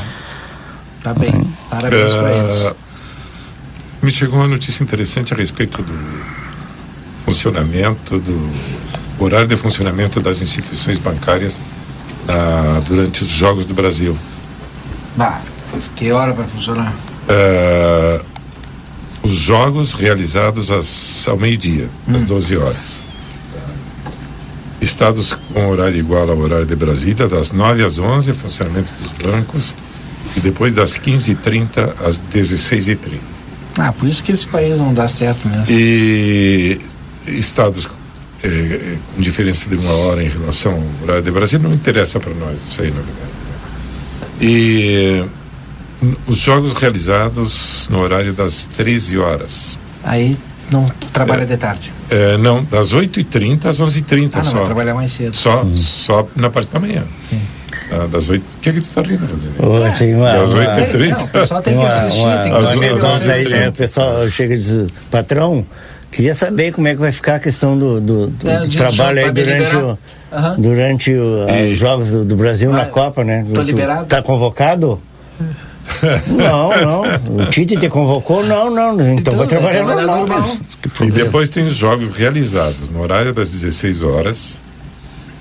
Tá bem, uhum. parabéns uh, para eles. Me chegou uma notícia interessante a respeito do funcionamento, do horário de funcionamento das instituições bancárias uh, durante os Jogos do Brasil. Bah, que hora vai funcionar? Uh, os jogos realizados às, ao meio-dia, hum. às 12 horas. Estados com horário igual ao horário de Brasília, das 9 às 11, funcionamento dos bancos, e depois das 15h30 às 16h30. Ah, por isso que esse país não dá certo mesmo. E estados é, com diferença de uma hora em relação ao horário de Brasília, não interessa para nós isso aí, na verdade. Né? E os jogos realizados no horário das 13 horas. Aí não trabalha é, de tarde? É, não, das 8h30 às 11h30 ah, não, só. Vai trabalhar mais cedo. Só, só na parte da manhã. Sim. Ah, das 8 O que é que tu está rindo, Oh, tem uma, das 8h30. Não, o pessoal tem que assistir, uma, tem que Aí, né, o pessoal chega e diz, patrão, queria saber como é que vai ficar a questão do, do, do, é, do trabalho aí durante, o, uhum. durante o, e... os Jogos do, do Brasil vai, na Copa, né? Tô liberado. Tá convocado? Não, [LAUGHS] não. O Tite te convocou? Não, não. Então, então vai trabalhar normal. normal. E depois tem os jogos realizados no horário das 16 horas,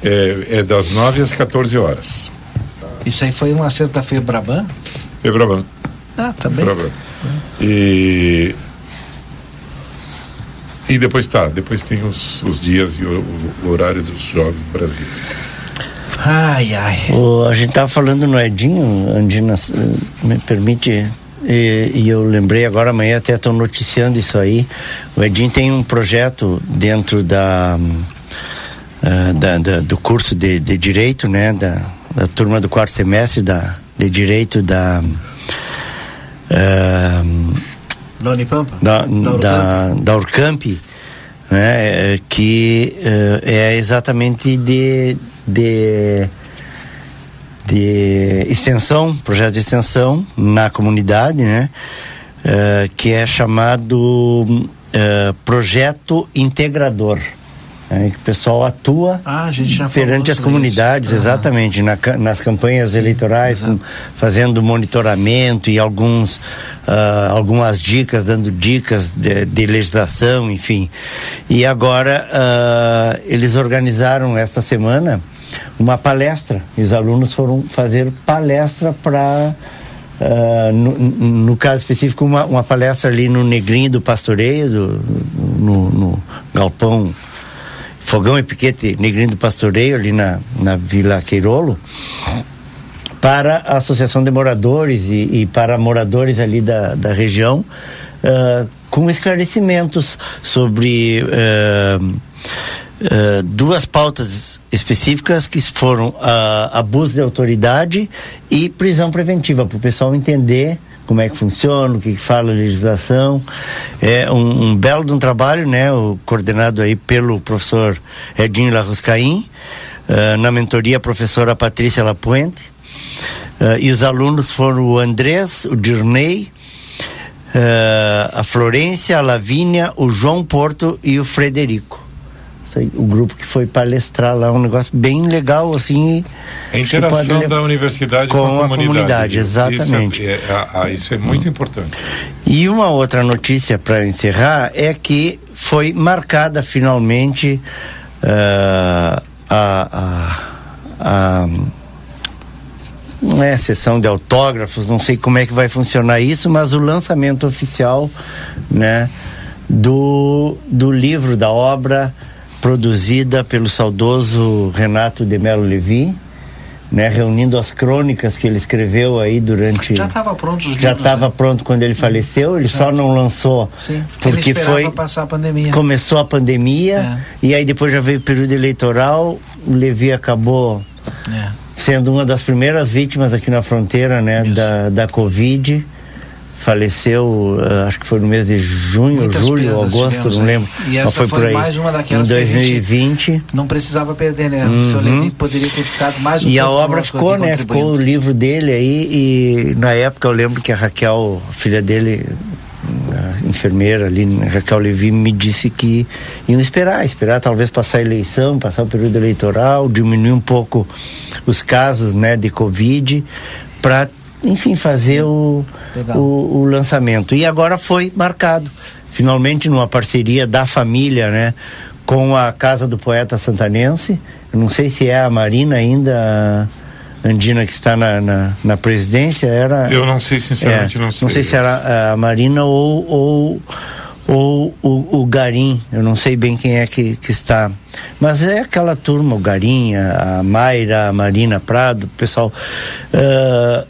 é, é das 9 às 14 horas. Isso aí foi um acerto da Febraban? Febraban. Ah, tá bem. Febraban. E e depois tá, depois tem os, os dias e o, o horário dos jogos do Brasil. Ai, ai. O, a gente estava falando no Edinho, Andina, me permite. E, e, eu lembrei agora, amanhã até estou noticiando isso aí. O Edinho tem um projeto dentro da, uh, da, da do curso de, de Direito, né? Da, da turma do quarto semestre da, de Direito da. Uh, Da Unipampa? Da, Da da, Urcamp, né, é, que eh, é exatamente de, de, de extensão, projeto de extensão na comunidade, né, eh, que é chamado eh, Projeto Integrador. Né, que o pessoal atua Ah, perante as comunidades, isso. Exatamente, na nas campanhas eleitorais, com- fazendo monitoramento e alguns, ah, algumas dicas, dando dicas de, de legislação, enfim. E agora ah, eles organizaram esta semana uma palestra. E os alunos foram fazer palestra para ah, no, no caso específico, uma, uma palestra ali no Negrinho do Pastoreio, do- no, no galpão Fogão e Piquete Negrinho do Pastoreio, ali na, na Vila Queirolo, para a Associação de Moradores e, e para moradores ali da, da região, ah, com esclarecimentos sobre ah, ah, duas pautas específicas que foram ah, abuso de autoridade e prisão preventiva, para o pessoal entender como é que funciona, o que, que fala a legislação. É um, um belo de um trabalho, né? O, coordenado aí pelo professor Edinho Larruscaim, ah, na mentoria a professora Patrícia Lapuente. Ah, e os alunos foram o Andrés, o Dirney, ah, a Florência, a Lavínia, o João Porto e o Frederico. O grupo que foi palestrar lá, um negócio bem legal, assim. A interação levar- da universidade com com, a comunidade. comunidade, Isso é- exatamente. é- é- ah, isso é muito importante. E uma outra notícia para encerrar é que foi marcada finalmente ah, a, a, a não é sessão de autógrafos, não sei como é que vai funcionar isso, mas o lançamento oficial, né, do, do livro da obra produzida pelo saudoso Renato de Melo Levi, né, reunindo as crônicas que ele escreveu aí durante Já estava pronto os já estava né? pronto quando ele faleceu, ele só não lançou Sim, porque ele foi passar a pandemia. começou a pandemia e aí depois já veio o período eleitoral, o Levi acabou É. sendo uma das primeiras vítimas aqui na fronteira, né, da, da Covid. Faleceu, eh, acho que foi no mês de junho, Muitas julho, agosto, tivemos não lembro. E mas essa foi, foi por aí. mais uma daquelas em que a gente 2020. Não precisava perder, né? O seu Uhum. Levi poderia ter ficado mais um E a obra ficou, né? Ficou o livro dele aí e na época eu lembro que a Raquel, filha dele, a enfermeira ali, Raquel Levi, me disse que iam esperar, esperar talvez passar a eleição, passar o período eleitoral, diminuir um pouco os casos, né, de Covid, para, enfim, fazer o, o, o lançamento. E agora foi marcado, finalmente numa parceria da família, né, com a Casa do Poeta Santanense. Eu não sei se é a Marina ainda, a Andina que está na, na, na presidência, era... Eu não sei, sinceramente, É, não sei. Não sei se era a Marina ou, ou, ou o, o Garim, eu não sei bem quem é que, que está. Mas é aquela turma, o Garim, a, Mayra, a Marina Prado, o pessoal. ah,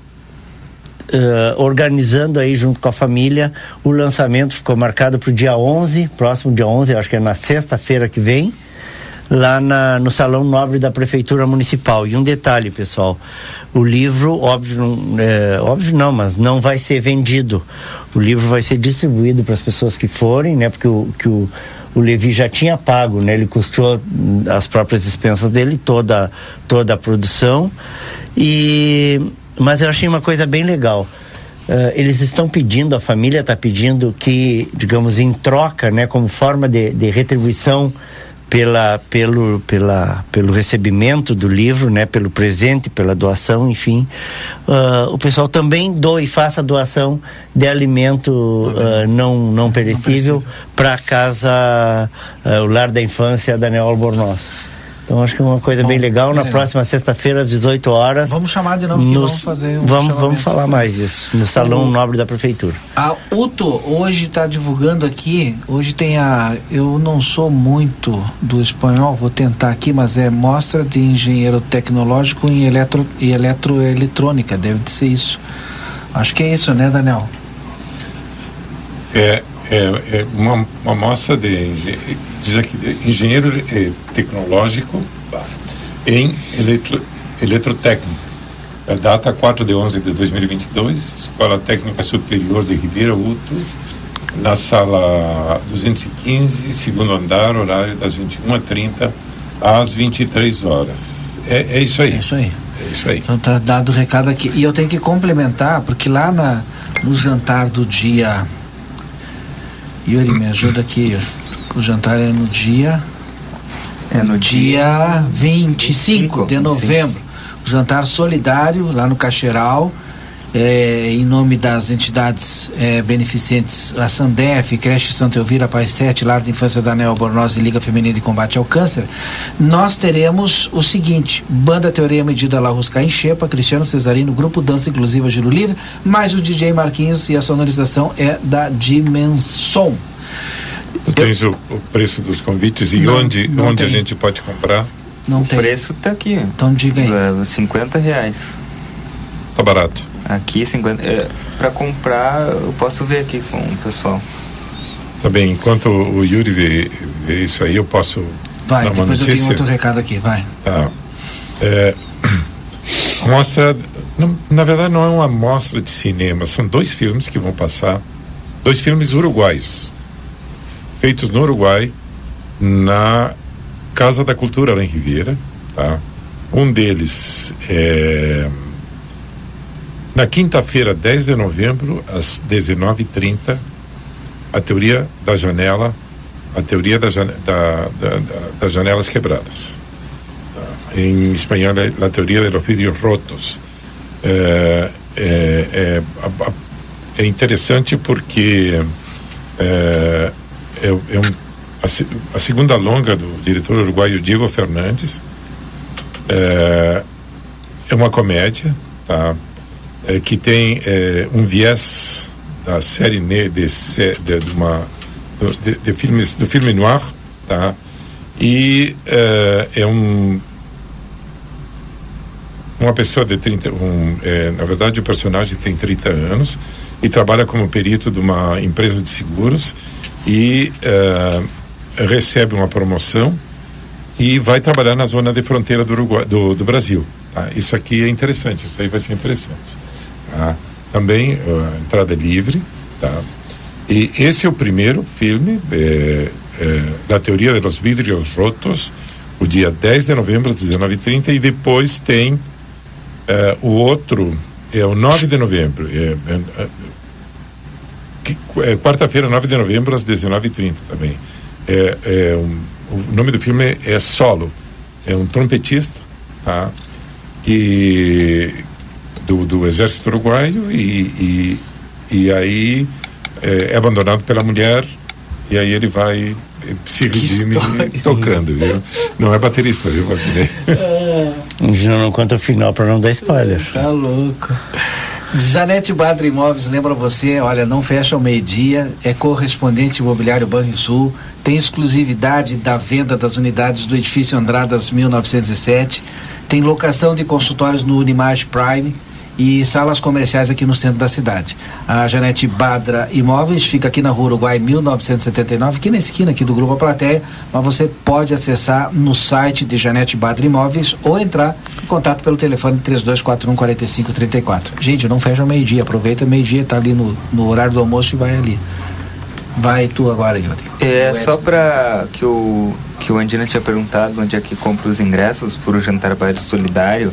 ah, organizando aí junto com a família o lançamento ficou marcado para o dia 11 próximo dia 11 acho que é na sexta-feira que vem lá na, no Salão Nobre da Prefeitura Municipal. E um detalhe, pessoal: o livro, óbvio, não- é, óbvio não, mas não vai ser vendido. O livro vai ser distribuído para as pessoas que forem, né? Porque o, que o, o Levi já tinha pago, né? Ele custou hum, as próprias dispensas dele, toda, toda a produção. E, mas eu achei uma coisa bem legal. Eh, eles estão pedindo, a família está pedindo que, digamos, em troca, né, como forma de, de retribuição pela, pelo, pela, pelo recebimento do livro, né, pelo presente, pela doação, enfim, ah, o pessoal também doe, faça doação de alimento ah, não, não perecível para a casa, o Lar da Infância Daniel Albornoz. Então acho que é uma coisa bem legal. bem Na legal. próxima sexta-feira, às 18 horas. Vamos chamar de novo nos- vamos fazer um vamos, vamos falar mais disso. No Salão O- Nobre da Prefeitura. A UTO hoje está divulgando aqui, hoje tem a, eu não sou muito do espanhol, vou tentar aqui, mas é mostra de engenheiro tecnológico em eletro, e eletroeletrônica, deve de ser isso. Acho que é isso, né, Daniel? É, é, é uma, uma mostra de, de engenheiro eh, tecnológico em eletro, eletrotécnico. A data 4 de 11 de 2022, Escola Técnica Superior de Ribeira Uto, na sala 215, segundo andar, horário das 21h30 às 23 horas. É, é isso aí. É isso aí. É isso aí. Então tá dado o recado aqui. E eu tenho que complementar, porque lá na, no jantar do dia. Yuri, me ajuda aqui. O jantar é no dia. É no dia 25 de novembro. O jantar solidário lá no Cacheral. É, em nome das entidades é, beneficentes, a Sandef, Creche Santa Elvira, Paz 7, Lar de Infância da Neobornose e Liga Feminina de Combate ao Câncer, nós teremos o seguinte: Banda Teoria Medida La Rusca em Xepa, Cristiano Cesarino, Grupo Dança Inclusiva Giro Livre, mais o DJ Marquinhos e a sonorização é da Dimensão. Tu tens o, o preço dos convites e Não, onde, não onde a gente pode comprar? Não o tem. preço tá aqui. Então diga aí. É, 50 reais. Tá barato. Aqui 50. É, para comprar, eu posso ver aqui com o pessoal. Tá bem, enquanto o Yuri vê, vê isso aí, eu posso Vai, dar uma depois eu tenho notícia. outro recado aqui, vai. Tá. É, [COUGHS] mostra, não, na verdade não é uma mostra de cinema, são dois filmes que vão passar, dois filmes uruguaios, feitos no Uruguai, na Casa da Cultura lá em Ribeira, tá? Um deles é na quinta-feira, 10 de novembro, às 19h30, a teoria da janela, a teoria da, da- da- da- das janelas quebradas. Tá? Em espanhol é a teoria de los vidrios rotos. É, é, é, é interessante porque é, é, é um, a, a segunda longa do diretor uruguaio Diego Fernandes é, é uma comédia, tá? É, que tem é, um viés da série ne de, de, de uma de, de filmes do filme noir, tá? E é, é um uma pessoa de 30, um, é, na verdade o personagem tem 30 anos e trabalha como perito de uma empresa de seguros e recebe uma promoção e vai trabalhar na zona de fronteira do, Uruguai, do, do Brasil. tá? Isso aqui é interessante, isso aí vai ser interessante. Tá? Também a entrada livre. Tá? E esse é o primeiro filme é, é, da teoria dos vidrios rotos, o dia 10 de novembro às 19h30, e depois tem é, o outro, é o 9 de novembro. É, é, é, Quarta-feira, 9 de novembro, às 19h30 também. Um- o nome do filme é Solo. É um trompetista, tá? Que do, do exército uruguaio e, e, e aí é, é abandonado pela mulher e aí ele vai eh, se redime tocando, viu? Não é baterista, viu, Valdinei? A gente não conta o final para não dar spoiler. Tá louco. Janete Badra Imóveis, lembra você, olha, não fecha ao meio-dia, é correspondente imobiliário Banrisul, tem exclusividade da venda das unidades do edifício Andradas 1907, tem locação de consultórios no Unimage Prime e salas comerciais aqui no centro da cidade. A Janete Badra Imóveis fica aqui na Rua Uruguai 1979, aqui na esquina aqui do Grupo A Plateia, mas você pode acessar no site de Janete Badra Imóveis ou entrar em contato pelo telefone 3241 4534. Gente, não fecha ao meio-dia, aproveita meio-dia, tá ali no, no horário do almoço e vai ali. Vai tu agora, Yuri. É só para que o que o Andina tinha perguntado onde é que compra os ingressos para o jantar baile solidário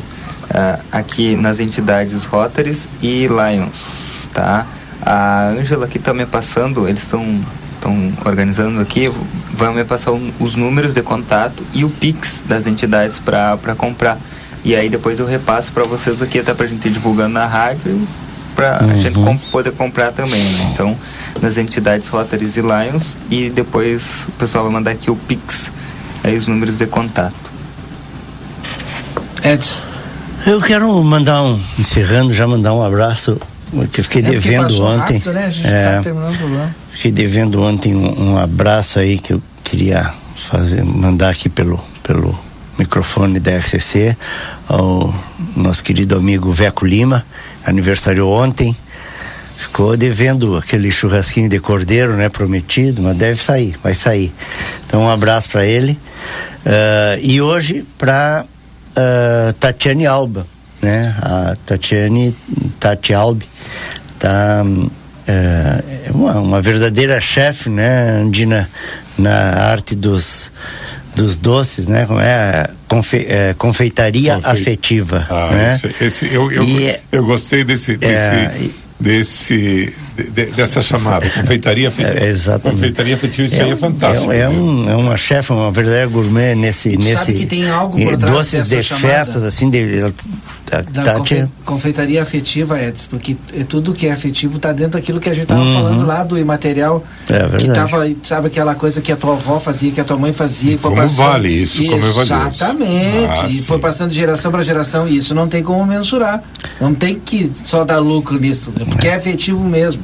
ah, aqui nas entidades Rotaries e Lions, tá? A Ângela aqui tá me passando, eles estão estão organizando aqui, vai me passar um- os números de contato e o Pix das entidades para comprar. E aí depois eu repasso para vocês aqui até pra gente ir divulgando na rádio para a gente com- poder comprar também, né? Então, nas entidades Rotaries e Lions e depois o pessoal vai mandar aqui o Pix, aí os números de contato. Edson. Eu quero mandar um, encerrando, já mandar um abraço, que eu fiquei É devendo ontem. rápido, né? Gente É, tá. Fiquei devendo ontem um, um abraço aí que eu queria fazer, mandar aqui pelo, pelo microfone da RCC ao nosso querido amigo Veco Lima, aniversariou ontem. Ficou devendo aquele churrasquinho de cordeiro, né? Prometido, mas deve sair, vai sair. Então um abraço para ele. Ah, e hoje para Tatiane Alba, né? A Tatiane, Tati Albi, tá é, é uma, uma verdadeira chefe, né, Andina, na arte dos dos doces, né? Como é, Confe, é confeitaria Confe... afetiva. Ah, né? esse, esse eu, eu, e, eu gostei desse, desse, é, desse de, dessa chamada, confeitaria afetiva. [LAUGHS] É, exatamente. Confeitaria afetiva, isso é, aí é fantástico. É, é, um, é uma chefe, uma verdadeira gourmet nesse. nesse Sabe que tem algo por trás Doces de chamada? festas, assim, de, da, da confe, confeitaria afetiva, Edson, porque é tudo que é afetivo está dentro daquilo que a gente estava uhum. falando lá do imaterial. É verdade. Que tava, sabe aquela coisa que a tua avó fazia, que a tua mãe fazia. como passando, vale isso? Como é Exatamente. Ah, e foi passando de geração para geração e isso não tem como mensurar. Não tem que só dar lucro nisso, porque é afetivo mesmo.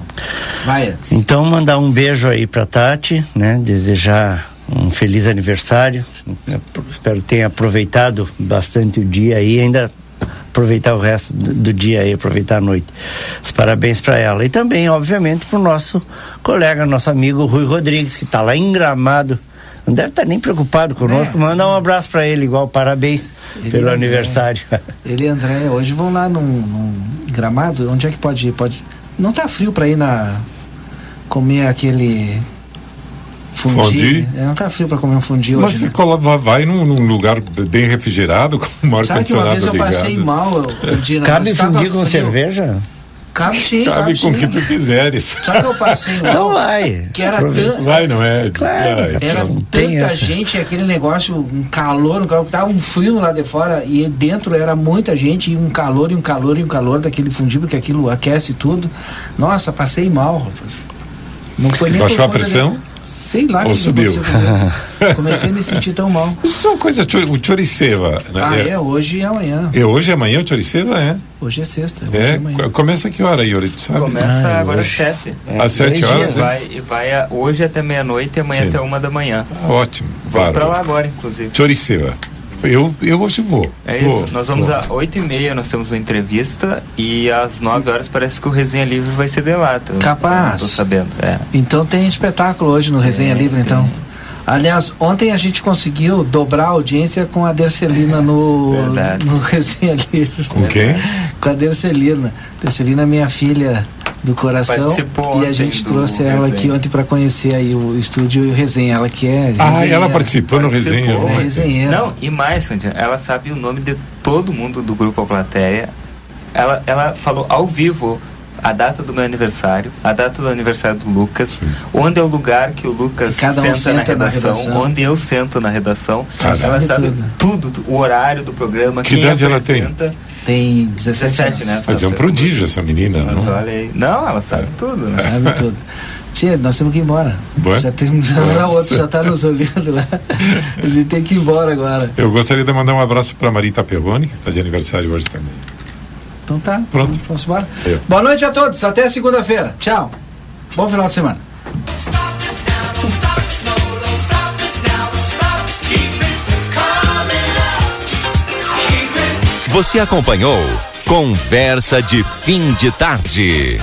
Vai, Edson. Então, mandar um beijo aí para Tati, né? Desejar um feliz aniversário. Espero que tenha aproveitado bastante o dia aí, ainda aproveitar o resto do, dia e aproveitar a noite. Os parabéns para ela. E também, obviamente, para o nosso colega, nosso amigo Rui Rodrigues, que está lá em Gramado. Não deve estar tá nem preocupado conosco. É. Manda um abraço para ele, igual parabéns ele pelo André, aniversário. [LAUGHS] Ele e André, hoje vão lá num, num, Gramado. Onde é que pode ir? Pode... Não tá frio para ir na. comer aquele Fundi. fundi. É, não tá frio para comer um fundi Mas hoje. Mas você né? vai num, num, lugar bem refrigerado, com o ar-condicionado ligado. Sabe que uma vez eu passei mal, Dina, Cabe fundir com cerveja? Cabe sim. Cabe, cabe com o que tu quiseres. Sabe que eu passei mal? Não vai. Que era tan... Vai, não é? Claro. Vai. Era tanta gente, aquele negócio, um calor, um calor, tava um frio lá de fora e dentro era muita gente, e um calor, e um calor, e um calor daquele fundível, que aquilo aquece tudo. Nossa, passei mal, rapaz. Não foi nem Baixou a pressão? Sei lá Ou que subiu. [LAUGHS] Comecei a me sentir tão mal. Isso é uma coisa, o choriceva. Né? Ah, é, hoje e amanhã. E hoje e amanhã o choriceva é? Hoje é sexta. Hoje é, é começa que hora, Yuri, tu sabe? Começa ah, agora às sete. É, às sete horas? E vai, e vai a, hoje até meia-noite e amanhã Sim. até uma da manhã. Ah, ótimo. Vou para lá agora, inclusive. Choriceva. Eu, eu hoje vou. É isso. Vou, nós vamos às 8 e meia, nós temos uma entrevista e às 9 horas parece que o Resenha Livre vai ser de lá. Tô, Capaz. Tô sabendo. É. Então tem espetáculo hoje no Resenha é, Livre, então. Aliás, ontem a gente conseguiu dobrar a audiência com a Dercelina no, no Resenha Livre. Com quem? Com a Dercelina. Dercelina, minha filha do coração. Participou e a gente trouxe ela resenha. aqui ontem para conhecer aí o estúdio e o resenha. Ela que é ah ela participou no resenha é resenha não e mais Sandy, ela sabe o nome de todo mundo do grupo a plateia. Ela ela falou ao vivo a data do meu aniversário, a data do aniversário do Lucas, Sim. onde é o lugar que o Lucas senta, um senta, na, redação, na, redação, onde eu sento na redação. Cada ela sabe tudo. tudo. o horário do programa, que idade ela tem? Tem 17, 17 né? Mas é um prodígio essa menina, Mas não? Olha aí. Não, ela sabe é. tudo. Né? Sabe tudo. Tia, nós temos que ir embora. Boa? Já tem já é. outro já está nos olhando lá. A gente tem que ir embora agora. Eu gostaria de mandar um abraço para Marita Perrone, que está de aniversário hoje também. Então tá. Pronto. Vamos embora. Eu. Boa noite a todos. Até segunda-feira. Tchau. Bom final de semana. Você acompanhou Conversa de Fim de Tarde.